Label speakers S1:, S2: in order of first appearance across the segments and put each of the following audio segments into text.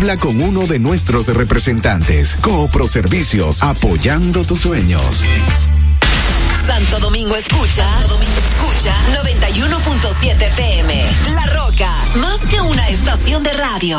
S1: Habla con uno de nuestros representantes. Coopro Servicios, apoyando tus sueños.
S2: Santo Domingo escucha, Santo Domingo escucha 91.7 PM. La Roca, más que una estación de radio.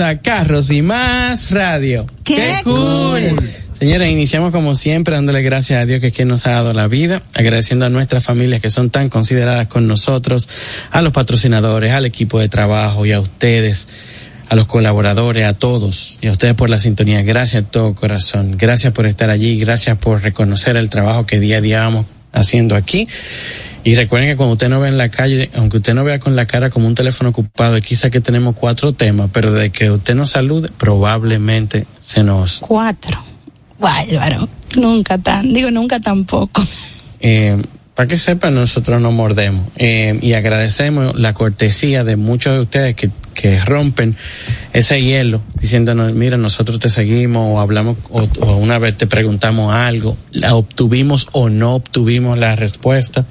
S3: a Carros y Más Radio.
S4: ¡Qué, cool!
S3: iniciamos como siempre dándole gracias a Dios que es quien nos ha dado la vida, agradeciendo a nuestras familias que son tan consideradas con nosotros, a los patrocinadores, al equipo de trabajo y a ustedes, a los colaboradores, a todos y a ustedes por la sintonía. Gracias de todo corazón, gracias por estar allí, gracias por reconocer el trabajo que día a día vamos haciendo aquí. Y recuerden que cuando usted no ve en la calle, aunque usted no vea con la cara como un teléfono ocupado, quizá que tenemos cuatro temas, pero de que usted nos salude, probablemente se nos...
S4: Cuatro. Bárbaro. Nunca tan, digo nunca tampoco.
S3: Eh, para que sepan, nosotros no mordemos eh, y agradecemos la cortesía de muchos de ustedes que, que, rompen ese hielo diciéndonos, mira, nosotros te seguimos o hablamos o, una vez te preguntamos algo, la obtuvimos o no obtuvimos la respuesta.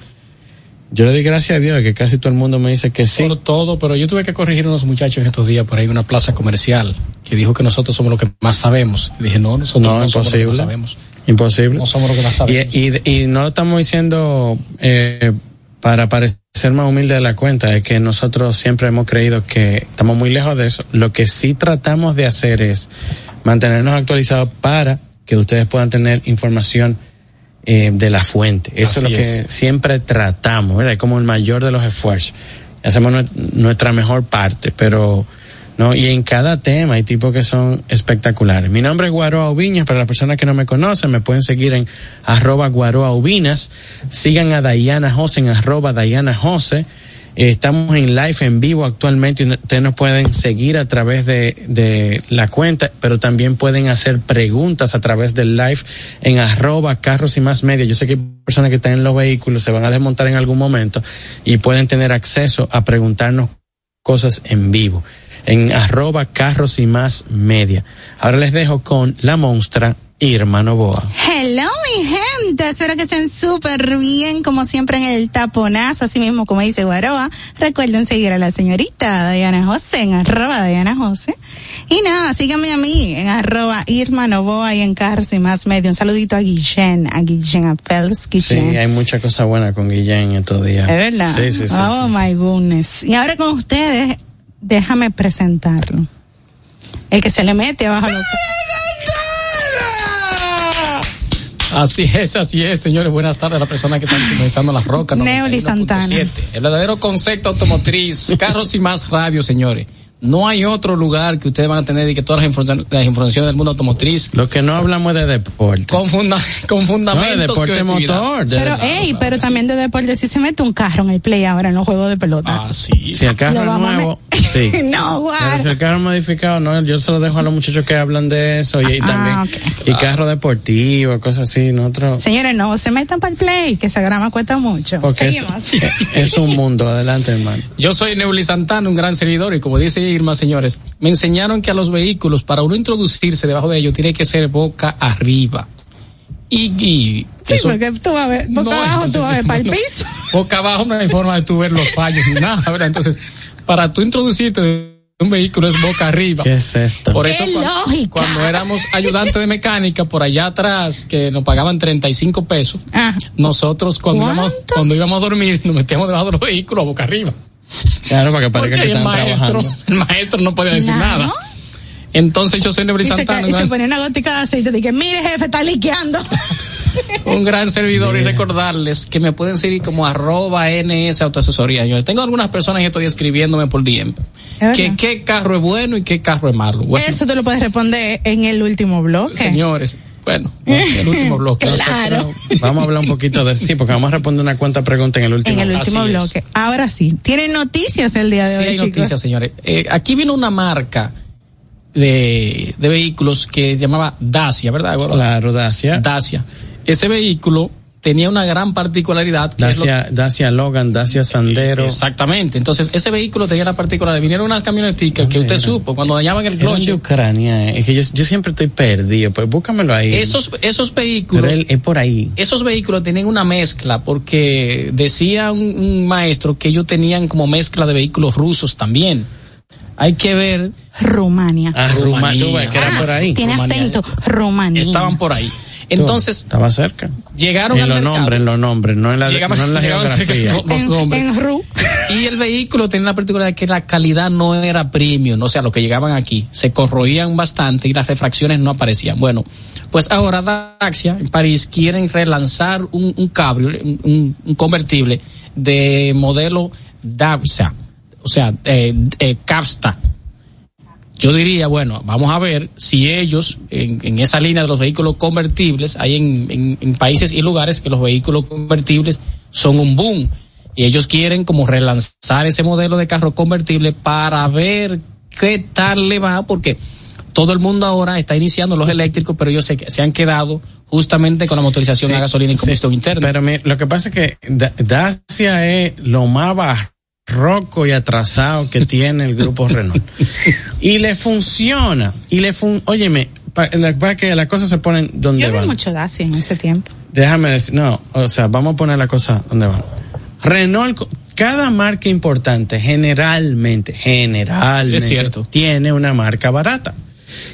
S3: Yo le di gracias a Dios que casi todo el mundo me dice que sí.
S5: todo, pero yo tuve que corregir a unos muchachos estos días por ahí una plaza comercial que dijo que nosotros somos los que más sabemos. dije, no, nosotros no, somos sabemos.
S3: Imposible.
S5: No somos lo que
S3: Y, y, no lo estamos diciendo eh, para parecer más humilde de la cuenta, es que nosotros siempre hemos creído que estamos muy lejos de eso. Lo que sí tratamos de hacer es mantenernos actualizados para que ustedes puedan tener información eh, de la fuente. Eso es lo que siempre tratamos, ¿verdad? Es como el mayor de los esfuerzos. Hacemos nuestra mejor parte, pero ¿no? Y en cada tema hay tipos que son espectaculares. Mi nombre es Guaroa Ubiñas, para las personas que no me conocen, me pueden seguir en arroba Guaroa Ubinas, sigan a Dayana José en arroba Dayana Jose, eh, estamos en live en vivo actualmente y ustedes nos pueden seguir a través de, de, la cuenta, pero también pueden hacer preguntas a través del live en arroba carros y más media. Yo sé que hay personas que están en los vehículos se van a desmontar en algún momento y pueden tener acceso a preguntarnos cosas en vivo en arroba carros y más media. Ahora les dejo con la monstra Irma Boa.
S4: Hello, mi gente Espero que estén súper bien, como siempre en el taponazo, así mismo como dice Guaroa. Recuerden seguir a la señorita Diana José en arroba Diana José. Y nada, síganme a mí en arroba Irma Novoa y en Cars y más medio. Un saludito a Guillén, a Guillén, a Sí,
S3: hay mucha cosa buena con Guillén estos días.
S4: Es verdad.
S3: Sí, sí, sí.
S4: Oh my goodness. Y ahora con ustedes, déjame presentarlo. El que se le mete abajo los...
S5: Así es, así es, señores. Buenas tardes a las personas que está sintonizando las rocas.
S4: Neoli Santana.
S5: El verdadero concepto automotriz, carros y más radio, señores. No hay otro lugar que ustedes van a tener y que todas las, informaciones, del mundo automotriz.
S3: Lo que no hablamos de deporte.
S5: Con, de
S3: deporte motor. pero,
S4: ey, pero también de deporte. Si se mete un carro en el play ahora en los de pelota.
S3: Ah, sí. Si el carro es nuevo.
S4: no, Pero
S3: si el carro modificado, no. Yo se lo dejo a los muchachos que hablan de eso y, ah, también. Y carro deportivo, cosas así. Nosotros.
S4: Señores, no se metan para el play, que esa grama cuesta mucho.
S3: Porque es, un mundo. Adelante, hermano.
S5: Yo soy Neuli Santana, un gran servidor y como dice señores, me enseñaron que a los vehículos, para uno introducirse debajo de ellos, tiene que ser boca arriba. Y, porque tú
S4: vas a ver, boca abajo tú vas a ver para el piso.
S5: Boca abajo no hay forma de tú ver los fallos ni nada, ¿verdad? Entonces, para tú introducirte de un vehículo es boca arriba. ¿Qué
S3: es esto?
S4: Por eso
S5: cuando, éramos ayudantes de mecánica por allá atrás que nos pagaban 35 pesos, ah. nosotros cuando cuando íbamos a dormir nos metíamos debajo de los vehículos boca arriba.
S3: Claro, para que parezca
S5: que el maestro, El maestro no podía decir nada. Entonces yo soy Y
S4: se una gotica de aceite. y Dije, mire jefe, está liqueando.
S5: un gran servidor y recordarles que me pueden seguir como arroba ns autoasesoría. Yo tengo algunas personas y estoy escribiéndome por tiempo Que qué carro es bueno y qué carro es malo.
S4: Eso te lo puedes responder en el último blog.
S5: Señores, bueno, el último bloque. vamos a hablar un poquito de sí, porque vamos a responder una cuanta pregunta en el último,
S4: en el último bloque. Ahora sí, tienen noticias el día de hoy.
S5: Sí, hay noticias, señores. Eh, aquí vino una marca de, de vehículos que se llamaba Dacia, ¿verdad?
S3: Claro, Dacia.
S5: Dacia. Ese vehículo tenía una gran particularidad.
S3: Dacia, Dacia Logan, Dacia Sandero.
S5: Exactamente. Entonces, ese vehículo tenía la particularidad. Vinieron unas camioneticas que usted supo cuando dañaban
S3: el cloche. Ucrania. Eh, es que yo, siempre estoy perdido. Pues búscamelo ahí.
S5: Esos, esos vehículos.
S3: es por ahí.
S5: Esos vehículos tienen una mezcla porque decía un, maestro que ellos tenían como mezcla de vehículos rusos también hay que ver
S4: Rumania.
S5: Ah, Rumania. que ah, por ahí. Tiene
S4: acento. Rumania.
S5: Estaban por ahí. Entonces.
S3: Estaba cerca.
S5: Llegaron
S3: en los nombres, en los nombres, no en la, geografía.
S5: Y el vehículo tenía la particularidad que la calidad no era premium, o sea, los que llegaban aquí se corroían bastante y las refracciones no aparecían. Bueno, pues ahora Daxia en París quieren relanzar un, cabrio, un, convertible de modelo Daxia, o sea, eh, eh Capsta yo diría, bueno, vamos a ver si ellos en, esa línea de los vehículos convertibles, hay en, países y lugares que los vehículos convertibles son un boom y ellos quieren como relanzar ese modelo de carro convertible para ver qué tal le va, porque todo el mundo ahora está iniciando los eléctricos, pero ellos se, se han quedado justamente con la motorización a gasolina y combustión interna.
S3: Pero lo que pasa es que Dacia es lo más barroco y atrasado que tiene el grupo Renault. Y le funciona. Y le fun Óyeme, para que las cosas se ponen donde van. Yo
S4: mucho en ese tiempo.
S3: Déjame decir, no, o sea, vamos a poner la cosa donde van. Renault, cada marca importante, generalmente, generalmente, es cierto. tiene una marca barata.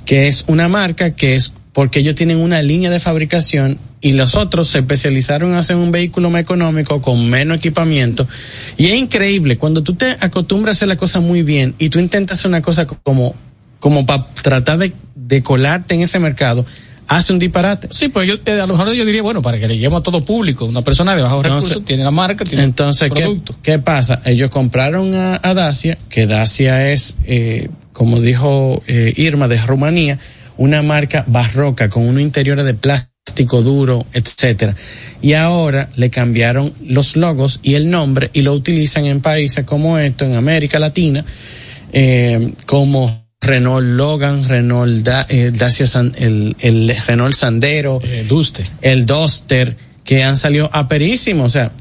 S3: Que es una marca que es porque ellos tienen una línea de fabricación y los otros se especializaron en hacer un vehículo más económico con menos equipamiento. Y es increíble, cuando tú te acostumbras a hacer la cosa muy bien y tú intentas hacer una cosa como, como para tratar de, de colarte en ese mercado, hace un disparate.
S5: Sí, pues yo, eh, a lo mejor yo diría, bueno, para que le lleguemos a todo público, una persona de bajos recursos tiene la marca, tiene entonces, producto.
S3: ¿qué, ¿qué, pasa? Ellos compraron a, a Dacia, que Dacia es, eh, como dijo eh, Irma, de Rumanía, una marca barroca con un interior de plástico plástico duro, etcétera. Y ahora le cambiaron los logos y el nombre y lo utilizan en países como esto, en América Latina, eh, como Renault Logan, Renault eh, Dacia el, Renault Sandero, eh, Duster. el
S5: Duster,
S3: que han salido aperísimos, o sea,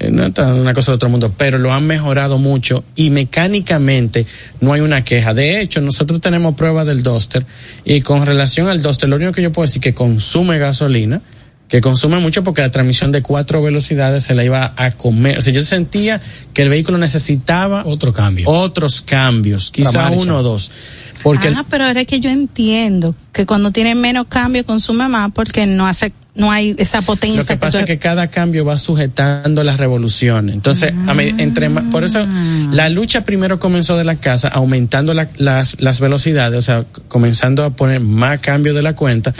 S3: eh, no es una cosa de otro mundo, pero lo han mejorado mucho y mecánicamente no hay una queja. De hecho, nosotros tenemos pruebas del Duster y con relación al Duster, lo único que yo puedo decir que consume gasolina, que consume mucho porque la transmisión de cuatro velocidades se la iba a comer. O sea, yo sentía que el vehículo necesitaba
S5: otros
S3: cambios, quizá uno o dos
S4: ah, pero ahora es que yo entiendo que cuando tiene menos cambio su más porque no hace no hay esa potencia.
S3: Lo que pasa es que cada cambio va sujetando las revoluciones. Entonces, entre por eso ah. la lucha primero comenzó de la casa, aumentando las, las velocidades, o sea, comenzando a poner más cambio de la cuenta.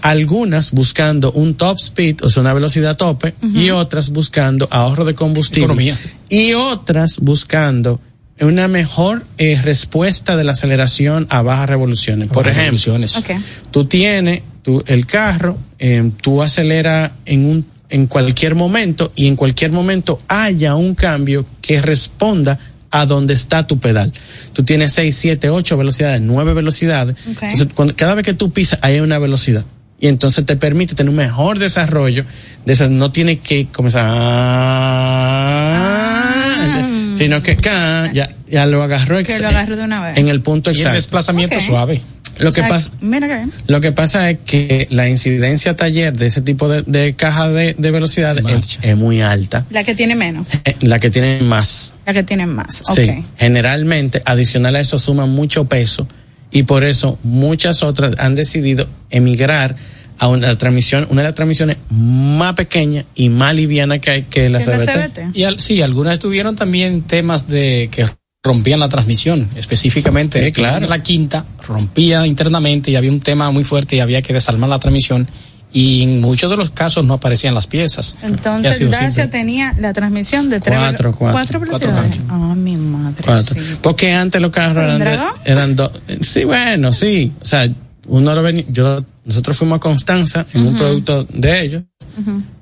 S3: Algunas buscando un top speed, o sea, una velocidad tope, y otras buscando ahorro de combustible. Y otras buscando una mejor eh, respuesta de la aceleración a bajas revoluciones. Por ejemplo, tú tienes el carro, eh, tú aceleras en un en cualquier momento y en cualquier momento haya un cambio que responda a donde está tu pedal. Tú tienes 6, 7, 8 velocidades, 9 velocidades. Entonces, cada vez que tú pisas, hay una velocidad. Y entonces te permite tener un mejor desarrollo. De esas, no tiene que comenzar. Ah, Sino que acá ya, ya lo agarró.
S4: Que
S3: En el punto exacto. Y el
S5: desplazamiento suave.
S3: Lo, que pasa, lo que pasa es que la incidencia taller de ese tipo de, caja de, velocidad es, muy alta.
S4: La que tiene menos. Eh, la
S3: que tiene más.
S4: La que tiene más.
S3: Generalmente, adicional a eso, suma mucho peso y por eso muchas otras han decidido emigrar a una transmisión, una de las transmisiones más pequeña y más liviana que, hay, que la CBT.
S5: Y sí, algunas tuvieron también temas de que rompían la transmisión, específicamente la quinta rompía internamente y había un tema muy fuerte y había que desarmar la transmisión y en muchos de los casos no aparecían las piezas.
S4: Entonces Dacia tenía la transmisión de
S3: tres, cuatro, cuatro,
S4: cuatro Ah, mi
S3: madre. Porque antes los carros eran, eran dos. Eh, sí, bueno, sí. O sea, uno lo yo, nosotros fuimos a Constanza en un producto de ellos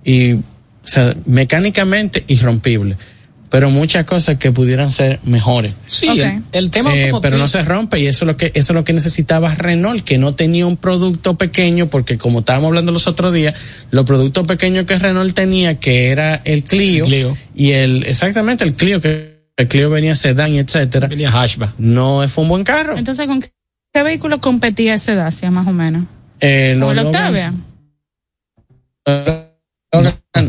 S3: y, o sea, mecánicamente irrompible pero muchas cosas que pudieran ser mejores.
S5: Sí, el, tema eh,
S3: pero no se rompe y eso es lo que eso es lo que necesitaba Renault, que no tenía un producto pequeño porque como estábamos hablando los otros días, los productos pequeños que Renault tenía que era el Clio, y el exactamente el Clio que el Clio venía sedán y etcétera. Venía No fue un buen carro.
S4: Entonces con qué ¿Qué vehículo competía ese Dacia, más o menos? Eh,
S3: ¿Con el
S4: Octavia?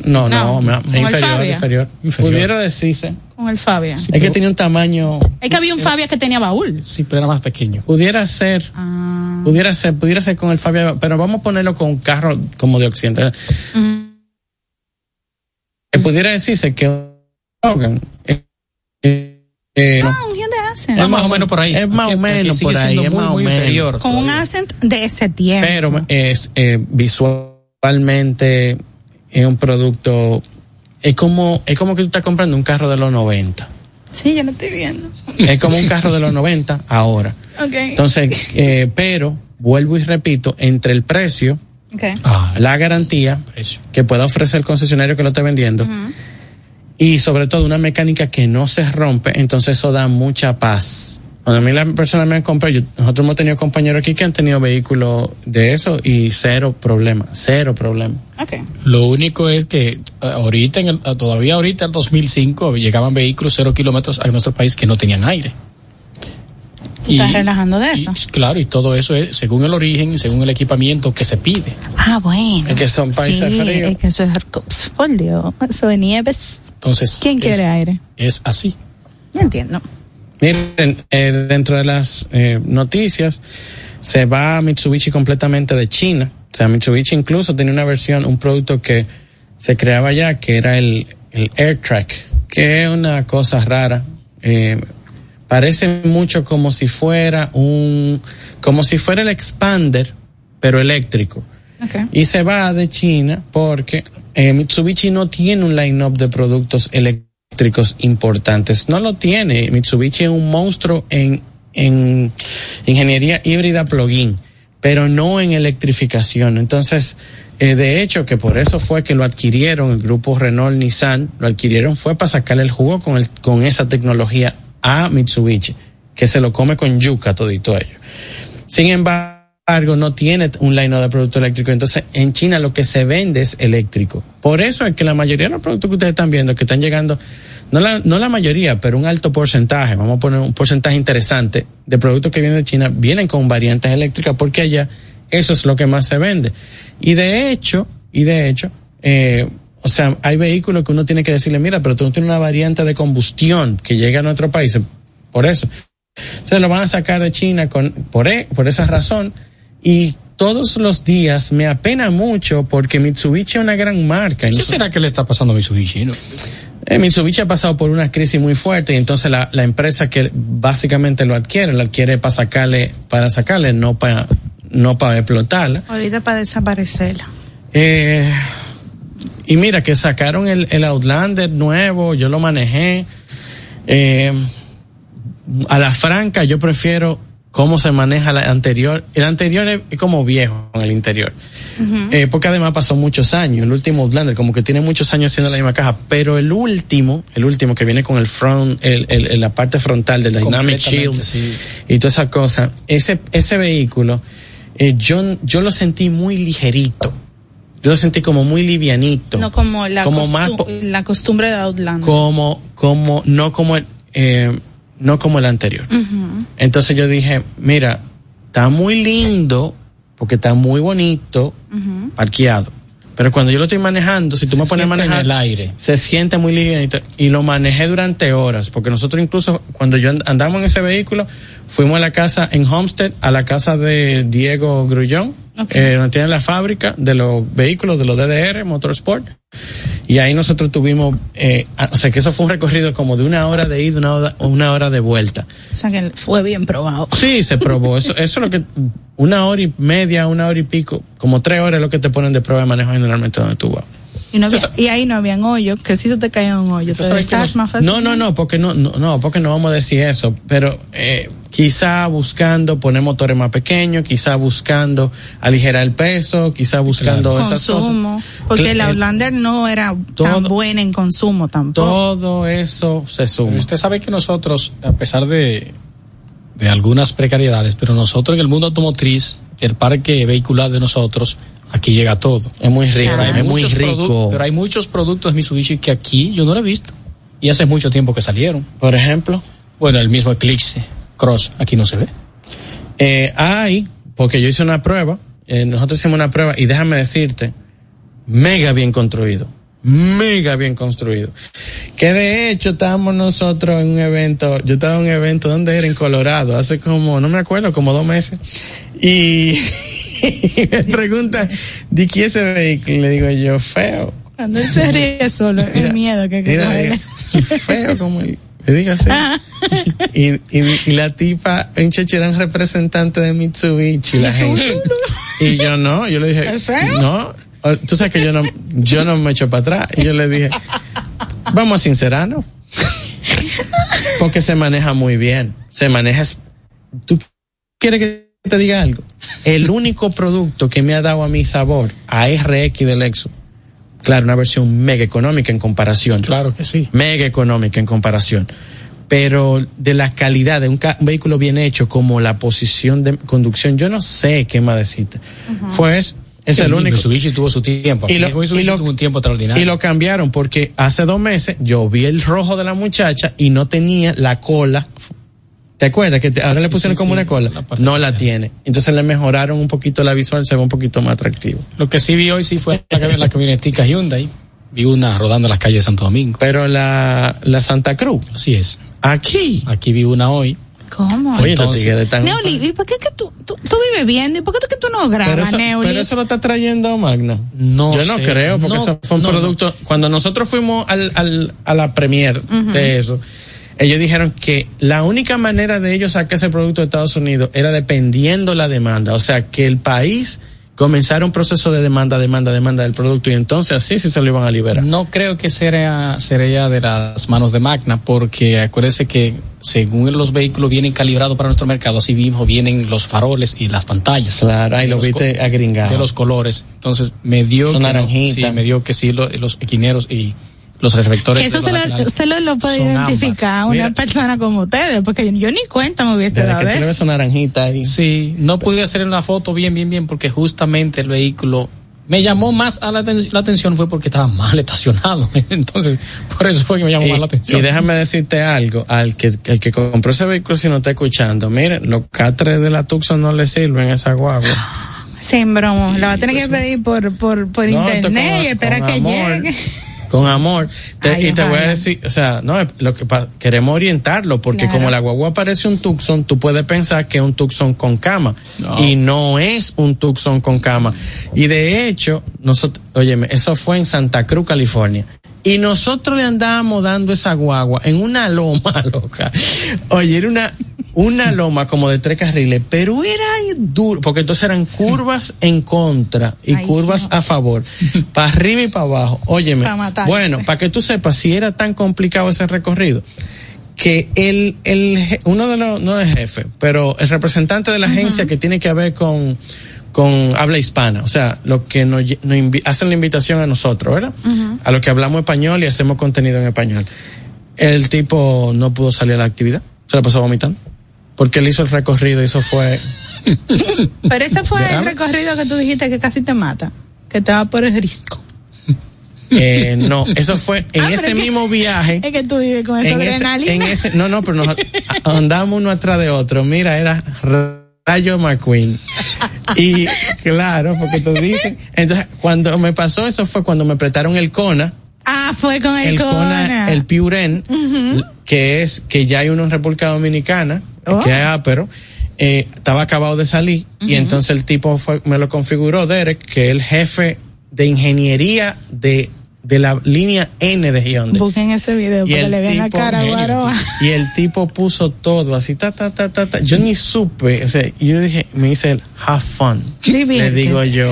S3: No, no, inferior, inferior, Pudiera decirse.
S4: Con el Fabia. es
S3: que tenía un tamaño.
S4: Es que había un eh, Fabia que tenía baúl.
S5: Sí, pero era más pequeño.
S3: Pudiera ser. Ah. Pudiera ser, pudiera ser con el Fabia, pero vamos a ponerlo con un carro como de Occidente. que pudiera decirse que
S5: eh, eh, ah, es más o menos por ahí. Es
S3: más o menos por ahí. Es más o
S5: menos. Con un Accent
S4: de ese
S3: tiempo. Pero
S4: es
S3: eh, visualmente es un producto. Es como, es como que tú estás comprando un carro de los 90.
S4: Sí, yo lo estoy viendo. Es
S3: como un carro de los 90 ahora. Entonces, eh, pero vuelvo y repito, entre el precio, ah, la garantía que pueda ofrecer el concesionario que lo esté vendiendo y sobre todo una mecánica que no se rompe, entonces eso da mucha paz. Cuando a mí la personas me han comprado, nosotros hemos tenido compañeros aquí que han tenido vehículos de eso y cero problema, cero problema.
S5: Lo único es que eh, ahorita, en eh, todavía ahorita en 2005 llegaban vehículos cero kilómetros a nuestro país que no tenían aire.
S4: ¿tú estás relajando de eso.
S5: claro, y todo eso es según el origen, según el equipamiento que se pide.
S3: Ah, bueno.
S4: que son países fríos. Es que eso es, oh, por Dios, eso nieves.
S5: Entonces.
S4: ¿Quién quiere aire?
S5: Es así.
S4: No entiendo.
S3: Miren, eh, dentro de las eh, noticias, se va Mitsubishi completamente de China. O sea, Mitsubishi incluso tenía una versión, un producto que se creaba ya, que era el, el AirTrack, que es una cosa rara. Eh, parece mucho como si fuera un, como si fuera el expander, pero eléctrico.
S4: Y
S3: se va de China porque eh, Mitsubishi no tiene un line-up de productos eléctricos importantes. No lo tiene. Mitsubishi es un monstruo en, en ingeniería híbrida plug-in, pero no en electrificación. Entonces, eh, de hecho, que por eso fue que lo adquirieron el grupo Renault Nissan, lo adquirieron fue para sacarle el jugo con, con esa tecnología a Mitsubishi, que se lo come con yuca todito ello. Sin embargo, algo no tiene un lineo de producto eléctrico. Entonces, en China lo que se vende es eléctrico. Por eso es que la mayoría de los productos que ustedes están viendo, que están llegando, no la, no la mayoría, pero un alto porcentaje, vamos a poner un porcentaje interesante de productos que vienen de China, vienen con variantes eléctricas porque allá eso es lo que más se vende. Y de hecho, y de hecho, eh, o sea, hay vehículos que uno tiene que decirle, mira, pero tú no tienes una variante de combustión que llega a nuestro país. Por eso. Entonces lo van a sacar de China con, por, e, por esa razón y todos los días me apena mucho porque Mitsubishi es una gran marca.
S5: ¿Qué será que le está pasando a Mitsubishi?
S3: Eh, Mitsubishi ha pasado por una crisis muy fuerte y entonces la, empresa que básicamente lo adquiere, la adquiere para sacarle, para sacarle, no para no para explotarla.
S4: Ahorita para desaparecerla.
S3: Eh, y mira que sacaron el, Outlander nuevo, yo lo manejé. Eh, a la franca yo prefiero cómo se maneja la anterior. El anterior es como viejo en el interior. Eh, porque además pasó muchos años. El último Outlander, como que tiene muchos años siendo la misma caja. Pero el último, el último que viene con el front, el, el, la parte frontal del Dynamic Shield y toda esa cosa, ese, ese vehículo, eh, yo, yo lo sentí muy ligerito. Yo lo sentí como muy livianito.
S4: No como la, como la costumbre de Outlander.
S3: Como, como, no como el, eh, no como el anterior. Entonces yo dije, mira, está muy lindo porque está muy bonito parqueado. Pero cuando yo lo estoy manejando, si tú me pones a manejar,
S5: el aire.
S3: se siente muy lindo. Y lo manejé durante horas, porque nosotros incluso cuando yo andamos en ese vehículo, fuimos a la casa en Homestead, a la casa de Diego Grullón, Okay. donde eh, tienen la fábrica de los vehículos de los DDR, Motorsport. Y ahí nosotros tuvimos, eh, o sea que eso fue un recorrido como de una hora de ida, una hora, de vuelta. O sea que fue
S4: bien probado. Sí, se probó.
S3: eso, eso es lo que, una hora y media, una hora y pico, como tres horas es lo que te ponen de prueba de manejo generalmente donde
S4: tú vas. Y, ahí no habían hoyos, que si tú te caías un hoyo, No,
S3: no, no, porque no, no, no, porque no vamos a decir eso, pero, eh, quizá buscando poner motores más pequeños, quizá buscando aligerar el peso, quizá buscando esas cosas.
S4: Porque el Outlander no era tan buena en consumo tampoco.
S3: Todo eso se suma.
S5: usted sabe que nosotros, a pesar de, algunas precariedades, pero nosotros en el mundo automotriz, el parque vehicular de nosotros, aquí llega todo.
S3: Es muy rico, es muy rico.
S5: Pero hay muchos productos Mitsubishi que aquí yo no lo he visto. Y hace mucho tiempo que salieron.
S3: Por ejemplo.
S5: Bueno, el mismo Eclipse Cross aquí no se ve.
S3: Eh, hay, porque yo hice una prueba, eh, nosotros hicimos una prueba y déjame decirte, mega bien construido, mega bien construido. Que de hecho estábamos nosotros en un evento, yo estaba en un evento, donde era? En Colorado, hace como, no me acuerdo, como dos meses. Y, me pregunta, ¿de qué ese vehículo? Le digo yo, feo.
S4: Cuando él se ríe solo, el miedo que, que
S3: feo como el Dígase. Ah. Y, y, la tipa, un era un representante de Mitsubishi, la gente. Y yo no, yo le dije, no, tú sabes que yo no, yo no me echo para atrás. Y yo le dije, vamos a sincerarnos. Porque se maneja muy bien. Se maneja. ¿Tú quieres que te diga algo? El único producto que me ha dado a mi sabor a RX del Lexus Claro, una versión mega económica en comparación.
S5: Claro que sí.
S3: Mega económica en comparación. Pero de la calidad de un, vehículo bien hecho, como la posición de conducción, yo no sé qué más decirte. Fue es el único.
S5: Mitsubishi tuvo su tiempo. un tiempo
S3: extraordinario. Y lo cambiaron porque hace dos meses yo vi el rojo de la muchacha y no tenía la cola ¿Te acuerdas? Que ahora le pusieron como una cola. no la tiene. Entonces le mejoraron un poquito la visual, se ve un poquito más atractivo.
S5: Lo que sí vi hoy sí fue la, camionetica Hyundai. Vi una rodando las calles de Santo Domingo.
S3: Pero la, Santa Cruz.
S5: Así es.
S3: Aquí.
S5: Aquí vi una hoy.
S4: ¿Cómo?
S5: Oye,
S4: Neoli, ¿y por qué que tú, tú, vives viendo? ¿Y por qué es que tú no grabas, pero
S3: eso,
S4: Neoli?
S3: Pero eso lo está trayendo Magna. No Yo no creo, porque eso fue un producto... Cuando nosotros fuimos al, a la premier de eso ellos dijeron que la única manera de ellos sacar ese producto de Estados Unidos era dependiendo la demanda, o sea, que el país comenzara un proceso de demanda, demanda, demanda del producto y entonces así sí se lo iban a liberar.
S5: No creo que sería, de las manos de Magna, porque acuérdense que según los vehículos vienen calibrados para nuestro mercado, así mismo vienen los faroles y las pantallas.
S3: Claro, ahí lo viste agringado.
S5: De los colores. Entonces, me dio, que, sí, me dio que sí, los, los equineros y los reflectores. Eso
S4: se lo, solo lo puede identificar una persona como ustedes, porque yo, ni cuenta me hubiese dado que eso.
S3: naranjita
S5: ahí.
S3: Sí,
S5: no pude hacer una foto bien, bien, bien, porque justamente el vehículo me llamó más a la, atención fue porque estaba mal estacionado. Entonces, por eso fue que me llamó más la atención.
S3: Y déjame decirte algo, al que, el que compró ese vehículo si no está escuchando, miren, los K3 de la Tucson no le sirven a esa guagua.
S4: Sin bromo, la va a tener que pues pedir por, por, por internet y espera que llegue
S3: con amor. y te voy a decir, o sea, no, lo que queremos orientarlo, porque como la guagua parece un Tucson, tú puedes pensar que es un Tucson con cama, y no es un Tucson con cama. Y de hecho, nosotros, óyeme, eso fue en Santa Cruz, California. Y nosotros le andábamos dando esa guagua en una loma, loca. Oye, era una, una loma como de tres carriles, pero era duro, porque entonces eran curvas en contra y curvas a favor, para arriba y para abajo. Óyeme, bueno, para que tú sepas si era tan complicado ese recorrido que el, el uno de los, no es jefe, pero el representante de la agencia que tiene que ver con, con habla hispana, o sea, lo que nos, hacen la invitación a nosotros, ¿verdad? A los que hablamos español y hacemos contenido en español. El tipo no pudo salir a la actividad, se la pasó vomitando porque él hizo el recorrido eso fue...
S4: Pero ese fue el recorrido que tú dijiste que casi te mata, que te va por el risco.
S3: Eh, no, eso fue en ah, ese mismo viaje.
S4: Es que tú vives con esa
S3: adrenalina. no, no, pero nos andamos uno atrás de otro. Mira, era Rayo McQueen. Y claro, porque tú dicen. Entonces, cuando me pasó eso fue cuando me apretaron el CONA
S4: Ah, fue con el, el
S3: el Piuren, que es que ya hay uno en República Dominicana, oh. que hay Apero. Ah, eh, estaba acabado de salir y entonces el tipo fue, me lo configuró Derek, que es el jefe de ingeniería de de la línea N de Gionde
S4: Busquen ese video porque le vean la cara a
S3: Y el tipo puso todo así, ta, ta, ta, ta, Yo ni supe, o sea, yo dije, me dice el have fun. Le digo yo,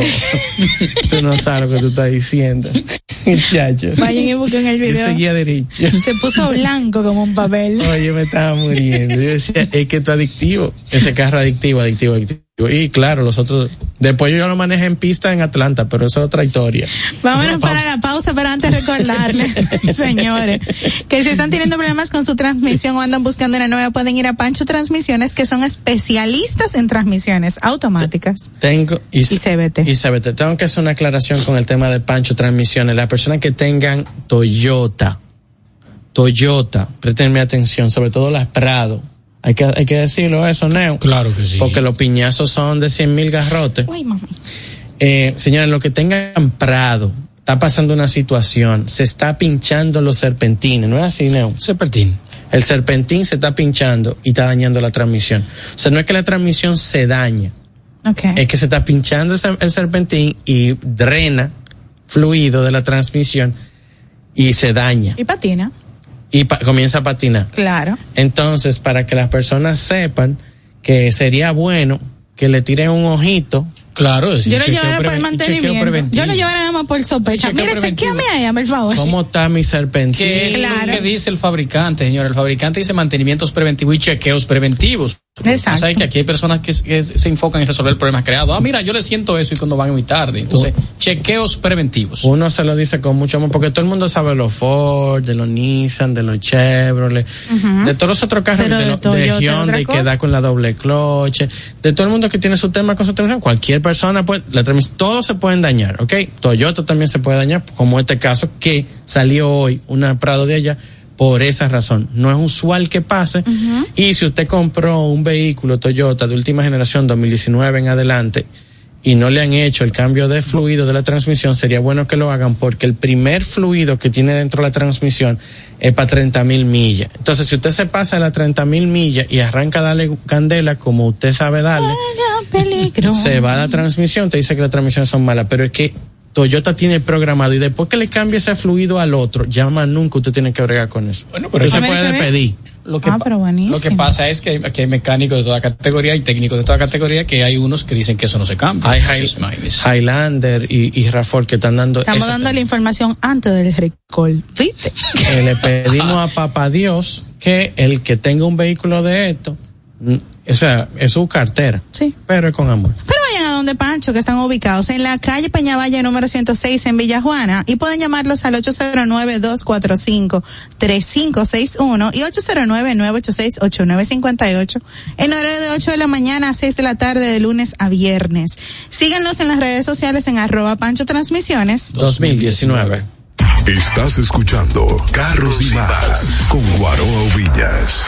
S3: tú no sabes lo que tú estás diciendo. Muchacho.
S4: Vayan y busquen el video. Yo
S3: seguía derecho.
S4: Se puso blanco como un papel.
S3: yo me estaba muriendo. Yo decía, es que tú adictivo. Ese carro adictivo, adictivo, adictivo. Y claro, los otros Después yo lo manejé en pista en Atlanta, pero eso es otra historia.
S4: Vámonos para la pausa, pero antes recordarles, señores, que si están teniendo problemas con su transmisión o andan buscando una nueva, pueden ir a Pancho Transmisiones, que son especialistas en transmisiones automáticas. Tengo
S3: y, y CBT. Y Tengo que hacer una aclaración con el tema de Pancho Transmisiones. Las personas que tengan Toyota, Toyota, prestenme atención, sobre todo las Prado hay que, decirlo eso, Neo.
S5: Claro que sí.
S3: Porque los piñazos son de 100 mil garrotes.
S4: Uy, mamá.
S3: Eh, señores, lo que tengan prado, está pasando una situación, se está pinchando los serpentines, ¿no es así, Neo?
S5: Serpentín.
S3: El serpentín se está pinchando y está dañando la transmisión. O sea, no es que la transmisión se dañe. Okay. Es que se está pinchando el serpentín y drena fluido de la transmisión y se daña.
S4: Y patina
S3: y comienza a patinar.
S4: Claro.
S3: Entonces, para que las personas sepan que sería bueno que le tiren un ojito.
S5: Claro,
S4: yo lo llevaré por el mantenimiento. Yo lo llevaré nada más por sospecha. Mira, chequeame ahí, por favor.
S3: ¿Cómo está mi serpentina?
S5: ¿Qué que dice el fabricante, señor? El fabricante dice mantenimientos preventivos y chequeos preventivos.
S4: Exacto.
S5: que aquí hay personas que, se enfocan en resolver problemas creados. Ah, mira, yo le siento eso y cuando van muy tarde. Entonces, chequeos preventivos.
S3: Uno se lo dice con mucho amor, porque todo el mundo sabe de los Ford, de los Nissan, de los Chevrolet, de todos los otros carros, de, todo, Hyundai que da con la doble cloche, de todo el mundo que tiene su tema con su transmisión. Cualquier persona, pues, la transmisión, todos se pueden dañar, ¿ok? Toyota también se puede dañar, como este caso que salió hoy una Prado de allá por esa razón. No es usual que pase. Y si usted compró un vehículo Toyota de última generación 2019 en adelante y no le han hecho el cambio de fluido de la transmisión, sería bueno que lo hagan porque el primer fluido que tiene dentro la transmisión es para 30 mil millas. Entonces, si usted se pasa a las 30 mil millas y arranca dale candela como usted sabe darle, se va a la transmisión, te dice que las transmisiones son malas, pero es que Toyota tiene programado y después que le cambie ese fluido al otro, ya más nunca usted tiene que bregar con eso. Bueno, pero se puede pedir. Lo que,
S5: ah, lo que pasa es que hay mecánicos de toda categoría y técnicos de toda categoría que hay unos que dicen que eso no se cambia.
S3: Hay Highlander y, y Rafael que están dando.
S4: Estamos dando la información antes del recall.
S3: le pedimos a Papá Dios que el que tenga un vehículo de esto o sea, es su cartera.
S4: Sí.
S3: Pero es con amor.
S4: Pero vayan a donde Pancho, que están ubicados en la calle Peñavalle número 106 en Villajuana y pueden llamarlos al 809-245-3561 y 809-986-8958 en horario de 8 de la mañana a 6 de la tarde de lunes a viernes. Síganos en las redes sociales en arroba Pancho Transmisiones
S5: 2019.
S1: Estás escuchando Carros y Más con Guaroa Villas.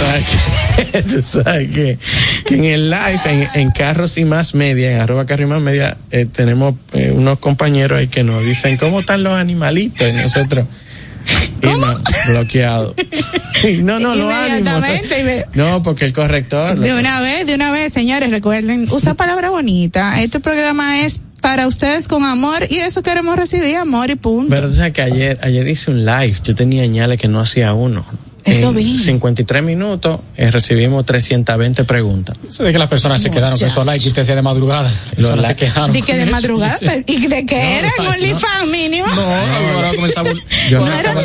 S3: sabes sabes que, en el live, en, Carros y Más Media, en arroba y Más Media, eh, tenemos eh, unos compañeros ahí que nos dicen cómo están los animalitos y nosotros. bloqueados no, bloqueado. no, no, no No, porque el corrector.
S4: De una vez, de una vez, señores, recuerden, usa palabra bonita. Este programa es para ustedes con amor y eso queremos recibir, amor y punto.
S3: Pero o que ayer, ayer hice un live, yo tenía señales que no hacía uno. Eso vi. 53 minutos eh, recibimos 320 preguntas.
S5: Se ve
S3: que
S5: las personas se quedaron que son like y usted
S4: de
S5: madrugada. Los
S4: se
S5: quejaron. ¿De que
S4: de
S5: madrugada?
S4: ¿Y de qué no, era? No, OnlyFans mínimo. No, no era de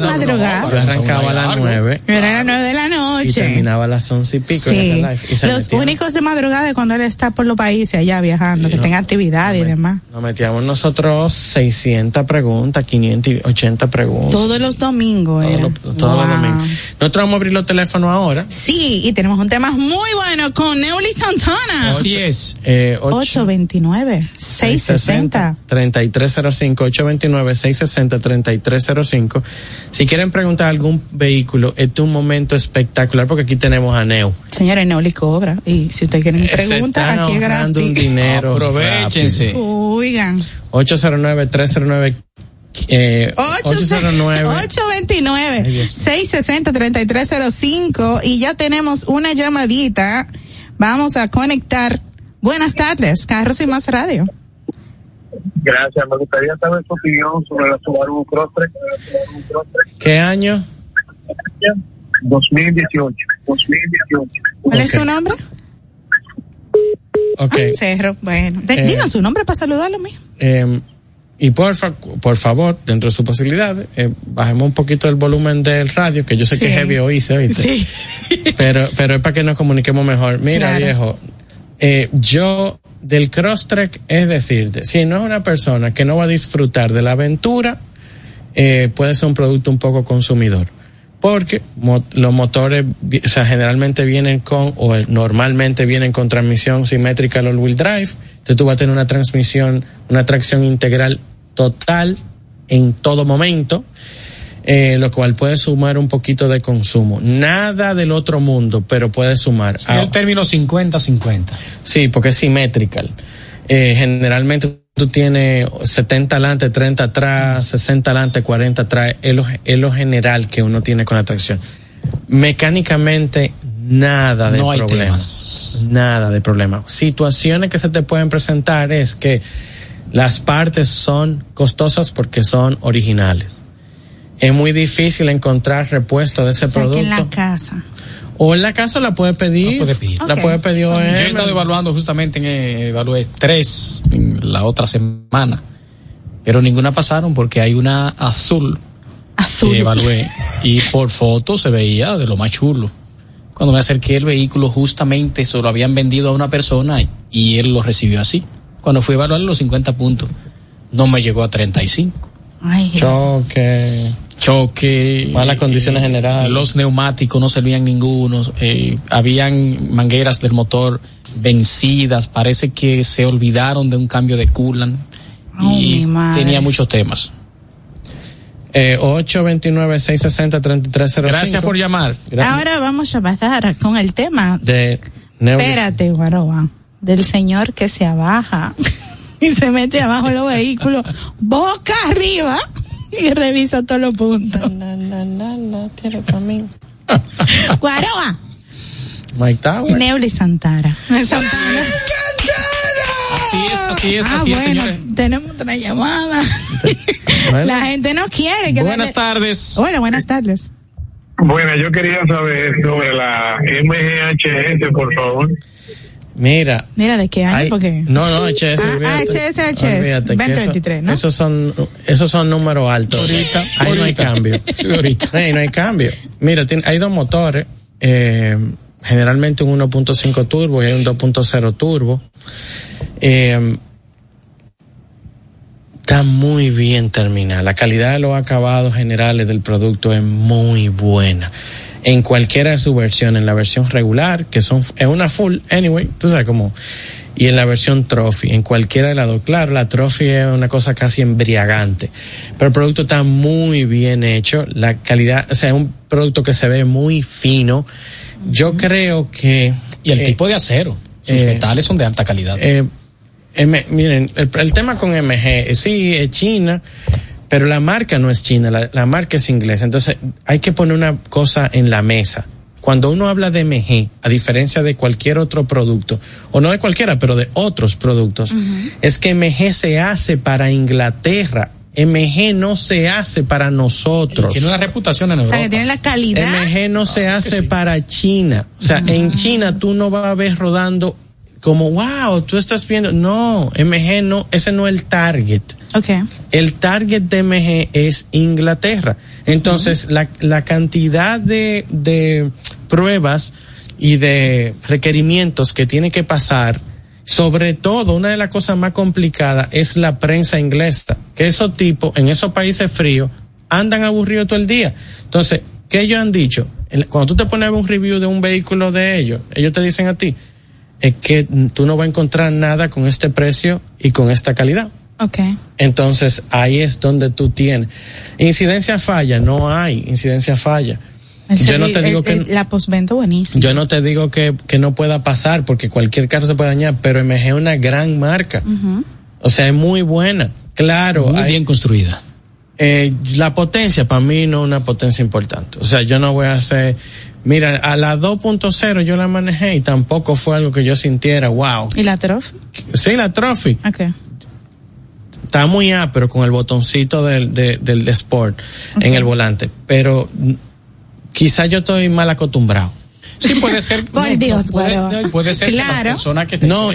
S4: madrugada. Yo
S3: arrancaba a las 9.
S4: Era a las 9 de la noche. Y
S3: terminaba
S4: a
S3: las 11 y pico sí.
S4: los únicos de madrugada es cuando él está por los países allá viajando, que tenga actividad y demás.
S3: Nos metíamos nosotros 600 preguntas, 580 preguntas.
S4: Todos los domingos.
S3: Todos, todos los domingos nosotros vamos a abrir los teléfonos ahora.
S4: Sí, y tenemos un tema muy bueno con Neuli Santana.
S5: Así es.
S3: 829-660-3305-829-660-3305. Eh, si quieren preguntar algún vehículo, este es un momento espectacular porque aquí tenemos a Neu.
S4: Señores, Neuli cobra. Y si ustedes quieren eh, preguntar, aquí es gratis. un
S3: dinero.
S4: Aprovechense. Oigan.
S3: 809 309
S4: 829-660-3305 eh, y ya tenemos una llamadita. Vamos a conectar. Buenas tardes, Carros y Más Radio.
S6: Gracias, me gustaría saber su opinión sobre la Subaru Crosstrek
S3: ¿Qué año?
S6: 2018. 2018. ¿Cuál
S4: es tu nombre? Ok. cerro. Bueno, eh, su nombre para saludarlo, mí.
S3: Eh, em, y por, por favor, dentro de su posibilidad, eh, bajemos un poquito el volumen del radio, que yo sé que es heavy oíse ¿oíste? pero, pero es para que nos comuniquemos mejor. Mira, viejo, eh, yo del cross-track, es decir, si no es una persona que no va a disfrutar de la aventura, eh, puede ser un producto un poco consumidor. Porque los motores, o sea, generalmente vienen con, o normalmente vienen con transmisión simétrica a all-wheel drive entonces tú vas a tener una transmisión, una tracción integral total en todo momento, eh, lo cual puede sumar un poquito de consumo. Nada del otro mundo, pero puede sumar. En
S5: el término 50-50.
S3: Sí, porque es simétrica. Eh, generalmente tú tienes 70 adelante, 30 atrás, 60 adelante, 40 atrás. lo, es lo general que uno tiene con la tracción. Mecánicamente nada de problemas Nada de problema. Situaciones que se te pueden presentar es que las partes son costosas porque son originales. Es muy difícil encontrar repuesto de ese producto. en
S4: la casa.
S3: O en la casa la puede pedir. La puede pedir. Yo he
S5: estado evaluando justamente, en, eh, evalué tres en la otra semana, pero ninguna pasaron porque hay una azul. Azul. y por foto se veía de lo más chulo. Cuando me acerqué el vehículo justamente se lo habían vendido a una persona y él lo recibió así. Cuando fui a evaluar los 50 puntos, no me llegó a 35. Ay, Choque. Choque.
S3: Malas eh, condiciones generales.
S5: Los neumáticos no servían ninguno. Eh, habían mangueras del motor vencidas. Parece que se olvidaron de un cambio de coolant. y tenía muchos temas.
S3: 829-660-3305. Eh,
S5: Gracias por llamar.
S4: Ahora vamos a pasar con el tema.
S3: De
S4: Espérate, Guaroba. Del señor que se abaja y se mete abajo los vehículos, boca arriba y revisa todos los puntos. No, no, no, no,
S3: Guaroba. Mike
S4: Tower. Neuli Santara. Santana.
S5: Así es, así es, ah, así bueno, Tenemos otra
S4: llamada. La gente no quiere
S5: que Buenas tardes.
S4: Hola, buenas tardes.
S7: Bueno, yo quería saber sobre la MGHS, por favor.
S3: Mira.
S4: Mira, ¿de qué año? Hay, porque... No, no, HS. Ah, HS, HS.
S3: 2023, ¿no? Esos son, esos son números altos. Ahorita. Ahí no hay cambio. ahorita. Ahí no hay cambio. Mira, hay dos motores. Eh, generalmente un 1.5 turbo y un 2.0 turbo. Eh, está muy bien terminada. La calidad de los acabados generales del producto es muy buena. En cualquiera de sus versiones, en la versión regular, que son, es una full, anyway, tú sabes cómo, y en la versión trophy, en cualquiera de los dos. Claro, la trophy es una cosa casi embriagante, pero el producto está muy bien hecho. La calidad, o sea, es un producto que se ve muy fino yo creo que...
S5: Y el eh, tipo de acero. Sus eh, metales son de alta calidad.
S3: Eh, miren, el, tema con MG, sí, es China, pero la marca no es china, la, marca es inglesa. Entonces, hay que poner una cosa en la mesa. Cuando uno habla de MG, a diferencia de cualquier otro producto, o no de cualquiera, pero de otros productos, es que MG se hace para Inglaterra MG no se hace para nosotros.
S5: Tiene una reputación en Europa. O sea,
S4: que tiene la calidad.
S3: MG no se ah, hace para China. O sea, en ah. China tú no vas a ver rodando como, wow, tú estás viendo. No, MG no, ese no es el target. Okay. El target de MG es Inglaterra. Entonces, la, la, cantidad de, de pruebas y de requerimientos que tiene que pasar sobre todo, una de las cosas más complicadas es la prensa inglesa, que esos tipos en esos países fríos andan aburridos todo el día. Entonces, ¿qué ellos han dicho? Cuando tú te pones un review de un vehículo de ellos, ellos te dicen a ti es que tú no vas a encontrar nada con este precio y con esta calidad. Okay. Entonces, ahí es donde tú tienes. Incidencia falla, no hay incidencia falla yo
S4: no te
S3: digo que
S4: la postventa buenísima.
S3: Yo no te digo que, no pueda pasar porque cualquier carro se puede dañar, pero MG es una gran marca. O sea, es muy buena. Claro,
S5: muy bien construida.
S3: Eh, la potencia para mí no es una potencia importante. O sea, yo no voy a hacer Mira, a la 2.0 yo la manejé y tampoco fue algo que yo sintiera,
S4: wow. ¿Y la Trophy?
S3: Sí, la Trophy. Okay. Está muy A, pero con el botoncito del, Sport en el volante. Pero quizás yo estoy mal acostumbrado.
S5: Sí, puede ser.
S4: Por Dios, puede,
S5: puede, ser
S4: que la
S3: persona que está no,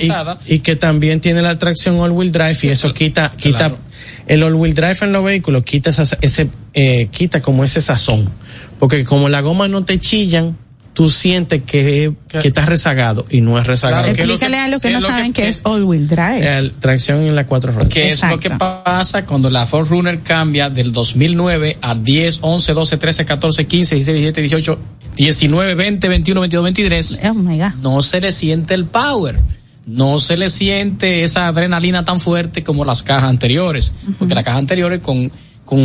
S3: y, que también tiene la atracción all-wheel drive y eso quita, quita el all-wheel drive en los vehículos quita esa, ese, eh, quita como ese sazón, porque como la goma no te chillan, tú sientes que, que estás rezagado y no es rezagado.
S4: Explícale a los que no saben que, es all-wheel drive.
S3: tracción en las cuatro
S5: ruedas. Que es lo que pasa cuando la Ford Runner cambia del 2009 a 10, 11, 12, 13, 14, 15, 16, 17, 18, 19, 20, 21, 22, 23. No se le siente el power. No se le siente esa adrenalina tan fuerte como las cajas anteriores. Porque las cajas anteriores con con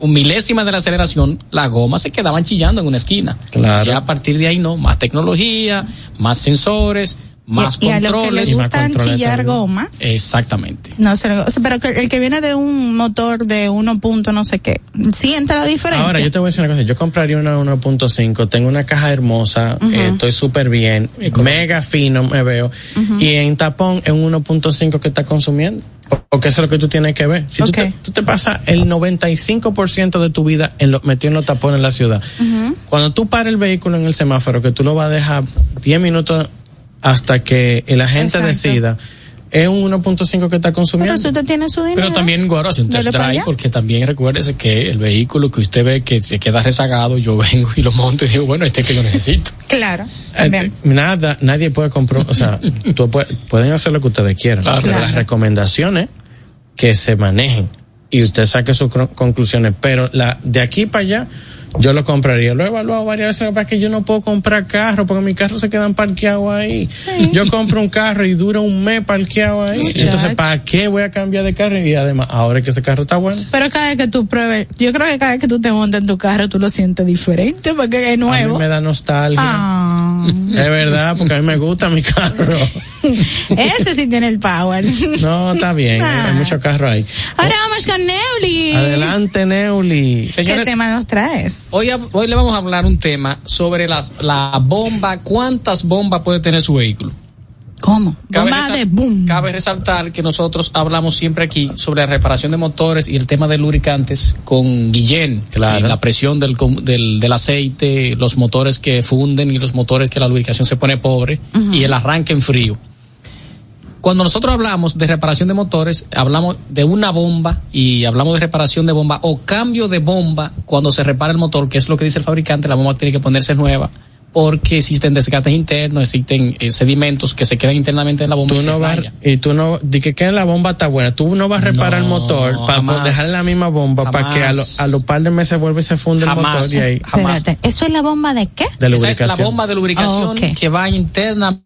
S5: un milésima de la aceleración, las gomas se quedaban chillando en una esquina. Ya a partir de ahí no, más tecnología, más sensores, más controles. Y a
S4: los que les chillar gomas.
S5: Exactamente.
S4: No, pero el que viene de un motor de 1. no sé qué, siente la diferencia.
S3: Ahora, yo te voy a decir una cosa. Yo compraría una 1.5, tengo una caja hermosa, eh, estoy súper bien, mega fino me veo. Y en tapón es un 1.5 que está consumiendo. Porque eso es lo que tú tienes que ver. Si tú, te, pasas el 95% de tu vida en lo, metido en tapones en la ciudad, cuando tú paras el vehículo en el semáforo, que tú lo vas a dejar 10 minutos hasta que el agente decida es un 1.5 que está consumiendo.
S5: Pero usted también, Guaro, porque también recuérdese que el vehículo que usted ve que se queda rezagado, yo vengo y lo monto y digo, bueno, este que lo necesito.
S4: claro.
S3: Eh, nada, nadie puede comprar, o sea, tú pueden hacer lo que ustedes quieran. las recomendaciones que se manejen y usted saque sus conclusiones. Pero la, de aquí para allá, yo lo compraría. Lo he evaluado varias veces, pero que es que yo no puedo comprar carro porque mi carro se quedan parqueado ahí. Yo compro un carro y dura un mes parqueado ahí. Entonces, ¿para qué voy a cambiar de carro? Y además, ahora que ese carro está bueno.
S4: Pero cada vez que tú pruebes, yo creo que cada vez que tú te montas en tu carro, tú lo sientes diferente porque es nuevo.
S3: me da nostalgia. Ah. Es verdad, porque a mí me gusta mi carro.
S4: ese sí tiene el power.
S3: no, está bien, hay ah. mucho carro ahí.
S4: Ahora vamos con Neuli.
S3: Adelante, Neuli.
S4: ¿Qué tema nos traes?
S5: Hoy, hoy le vamos a hablar un tema sobre las, la bomba, cuántas bombas puede tener su vehículo.
S4: ¿Cómo?
S5: Cabe, resaltar que nosotros hablamos siempre aquí sobre la reparación de motores y el tema de lubricantes con Guillén, la presión del, del, aceite, los motores que funden y los motores que la lubricación se pone pobre y el arranque en frío. Cuando nosotros hablamos de reparación de motores, hablamos de una bomba y hablamos de reparación de bomba o cambio de bomba cuando se repara el motor, que es lo que dice el fabricante, la bomba tiene que ponerse nueva porque existen desgastes internos, existen eh, sedimentos que se quedan internamente en la bomba.
S3: Tú y, no vas, y tú no, di que queda la bomba está buena, tú no vas a reparar el motor para dejar la misma bomba para que a los a par de meses vuelva y se funde el motor y ahí.
S4: Jamás. Espérate, ¿eso es la bomba de qué? lubricación.
S5: Esa es la bomba de lubricación oh, que va internamente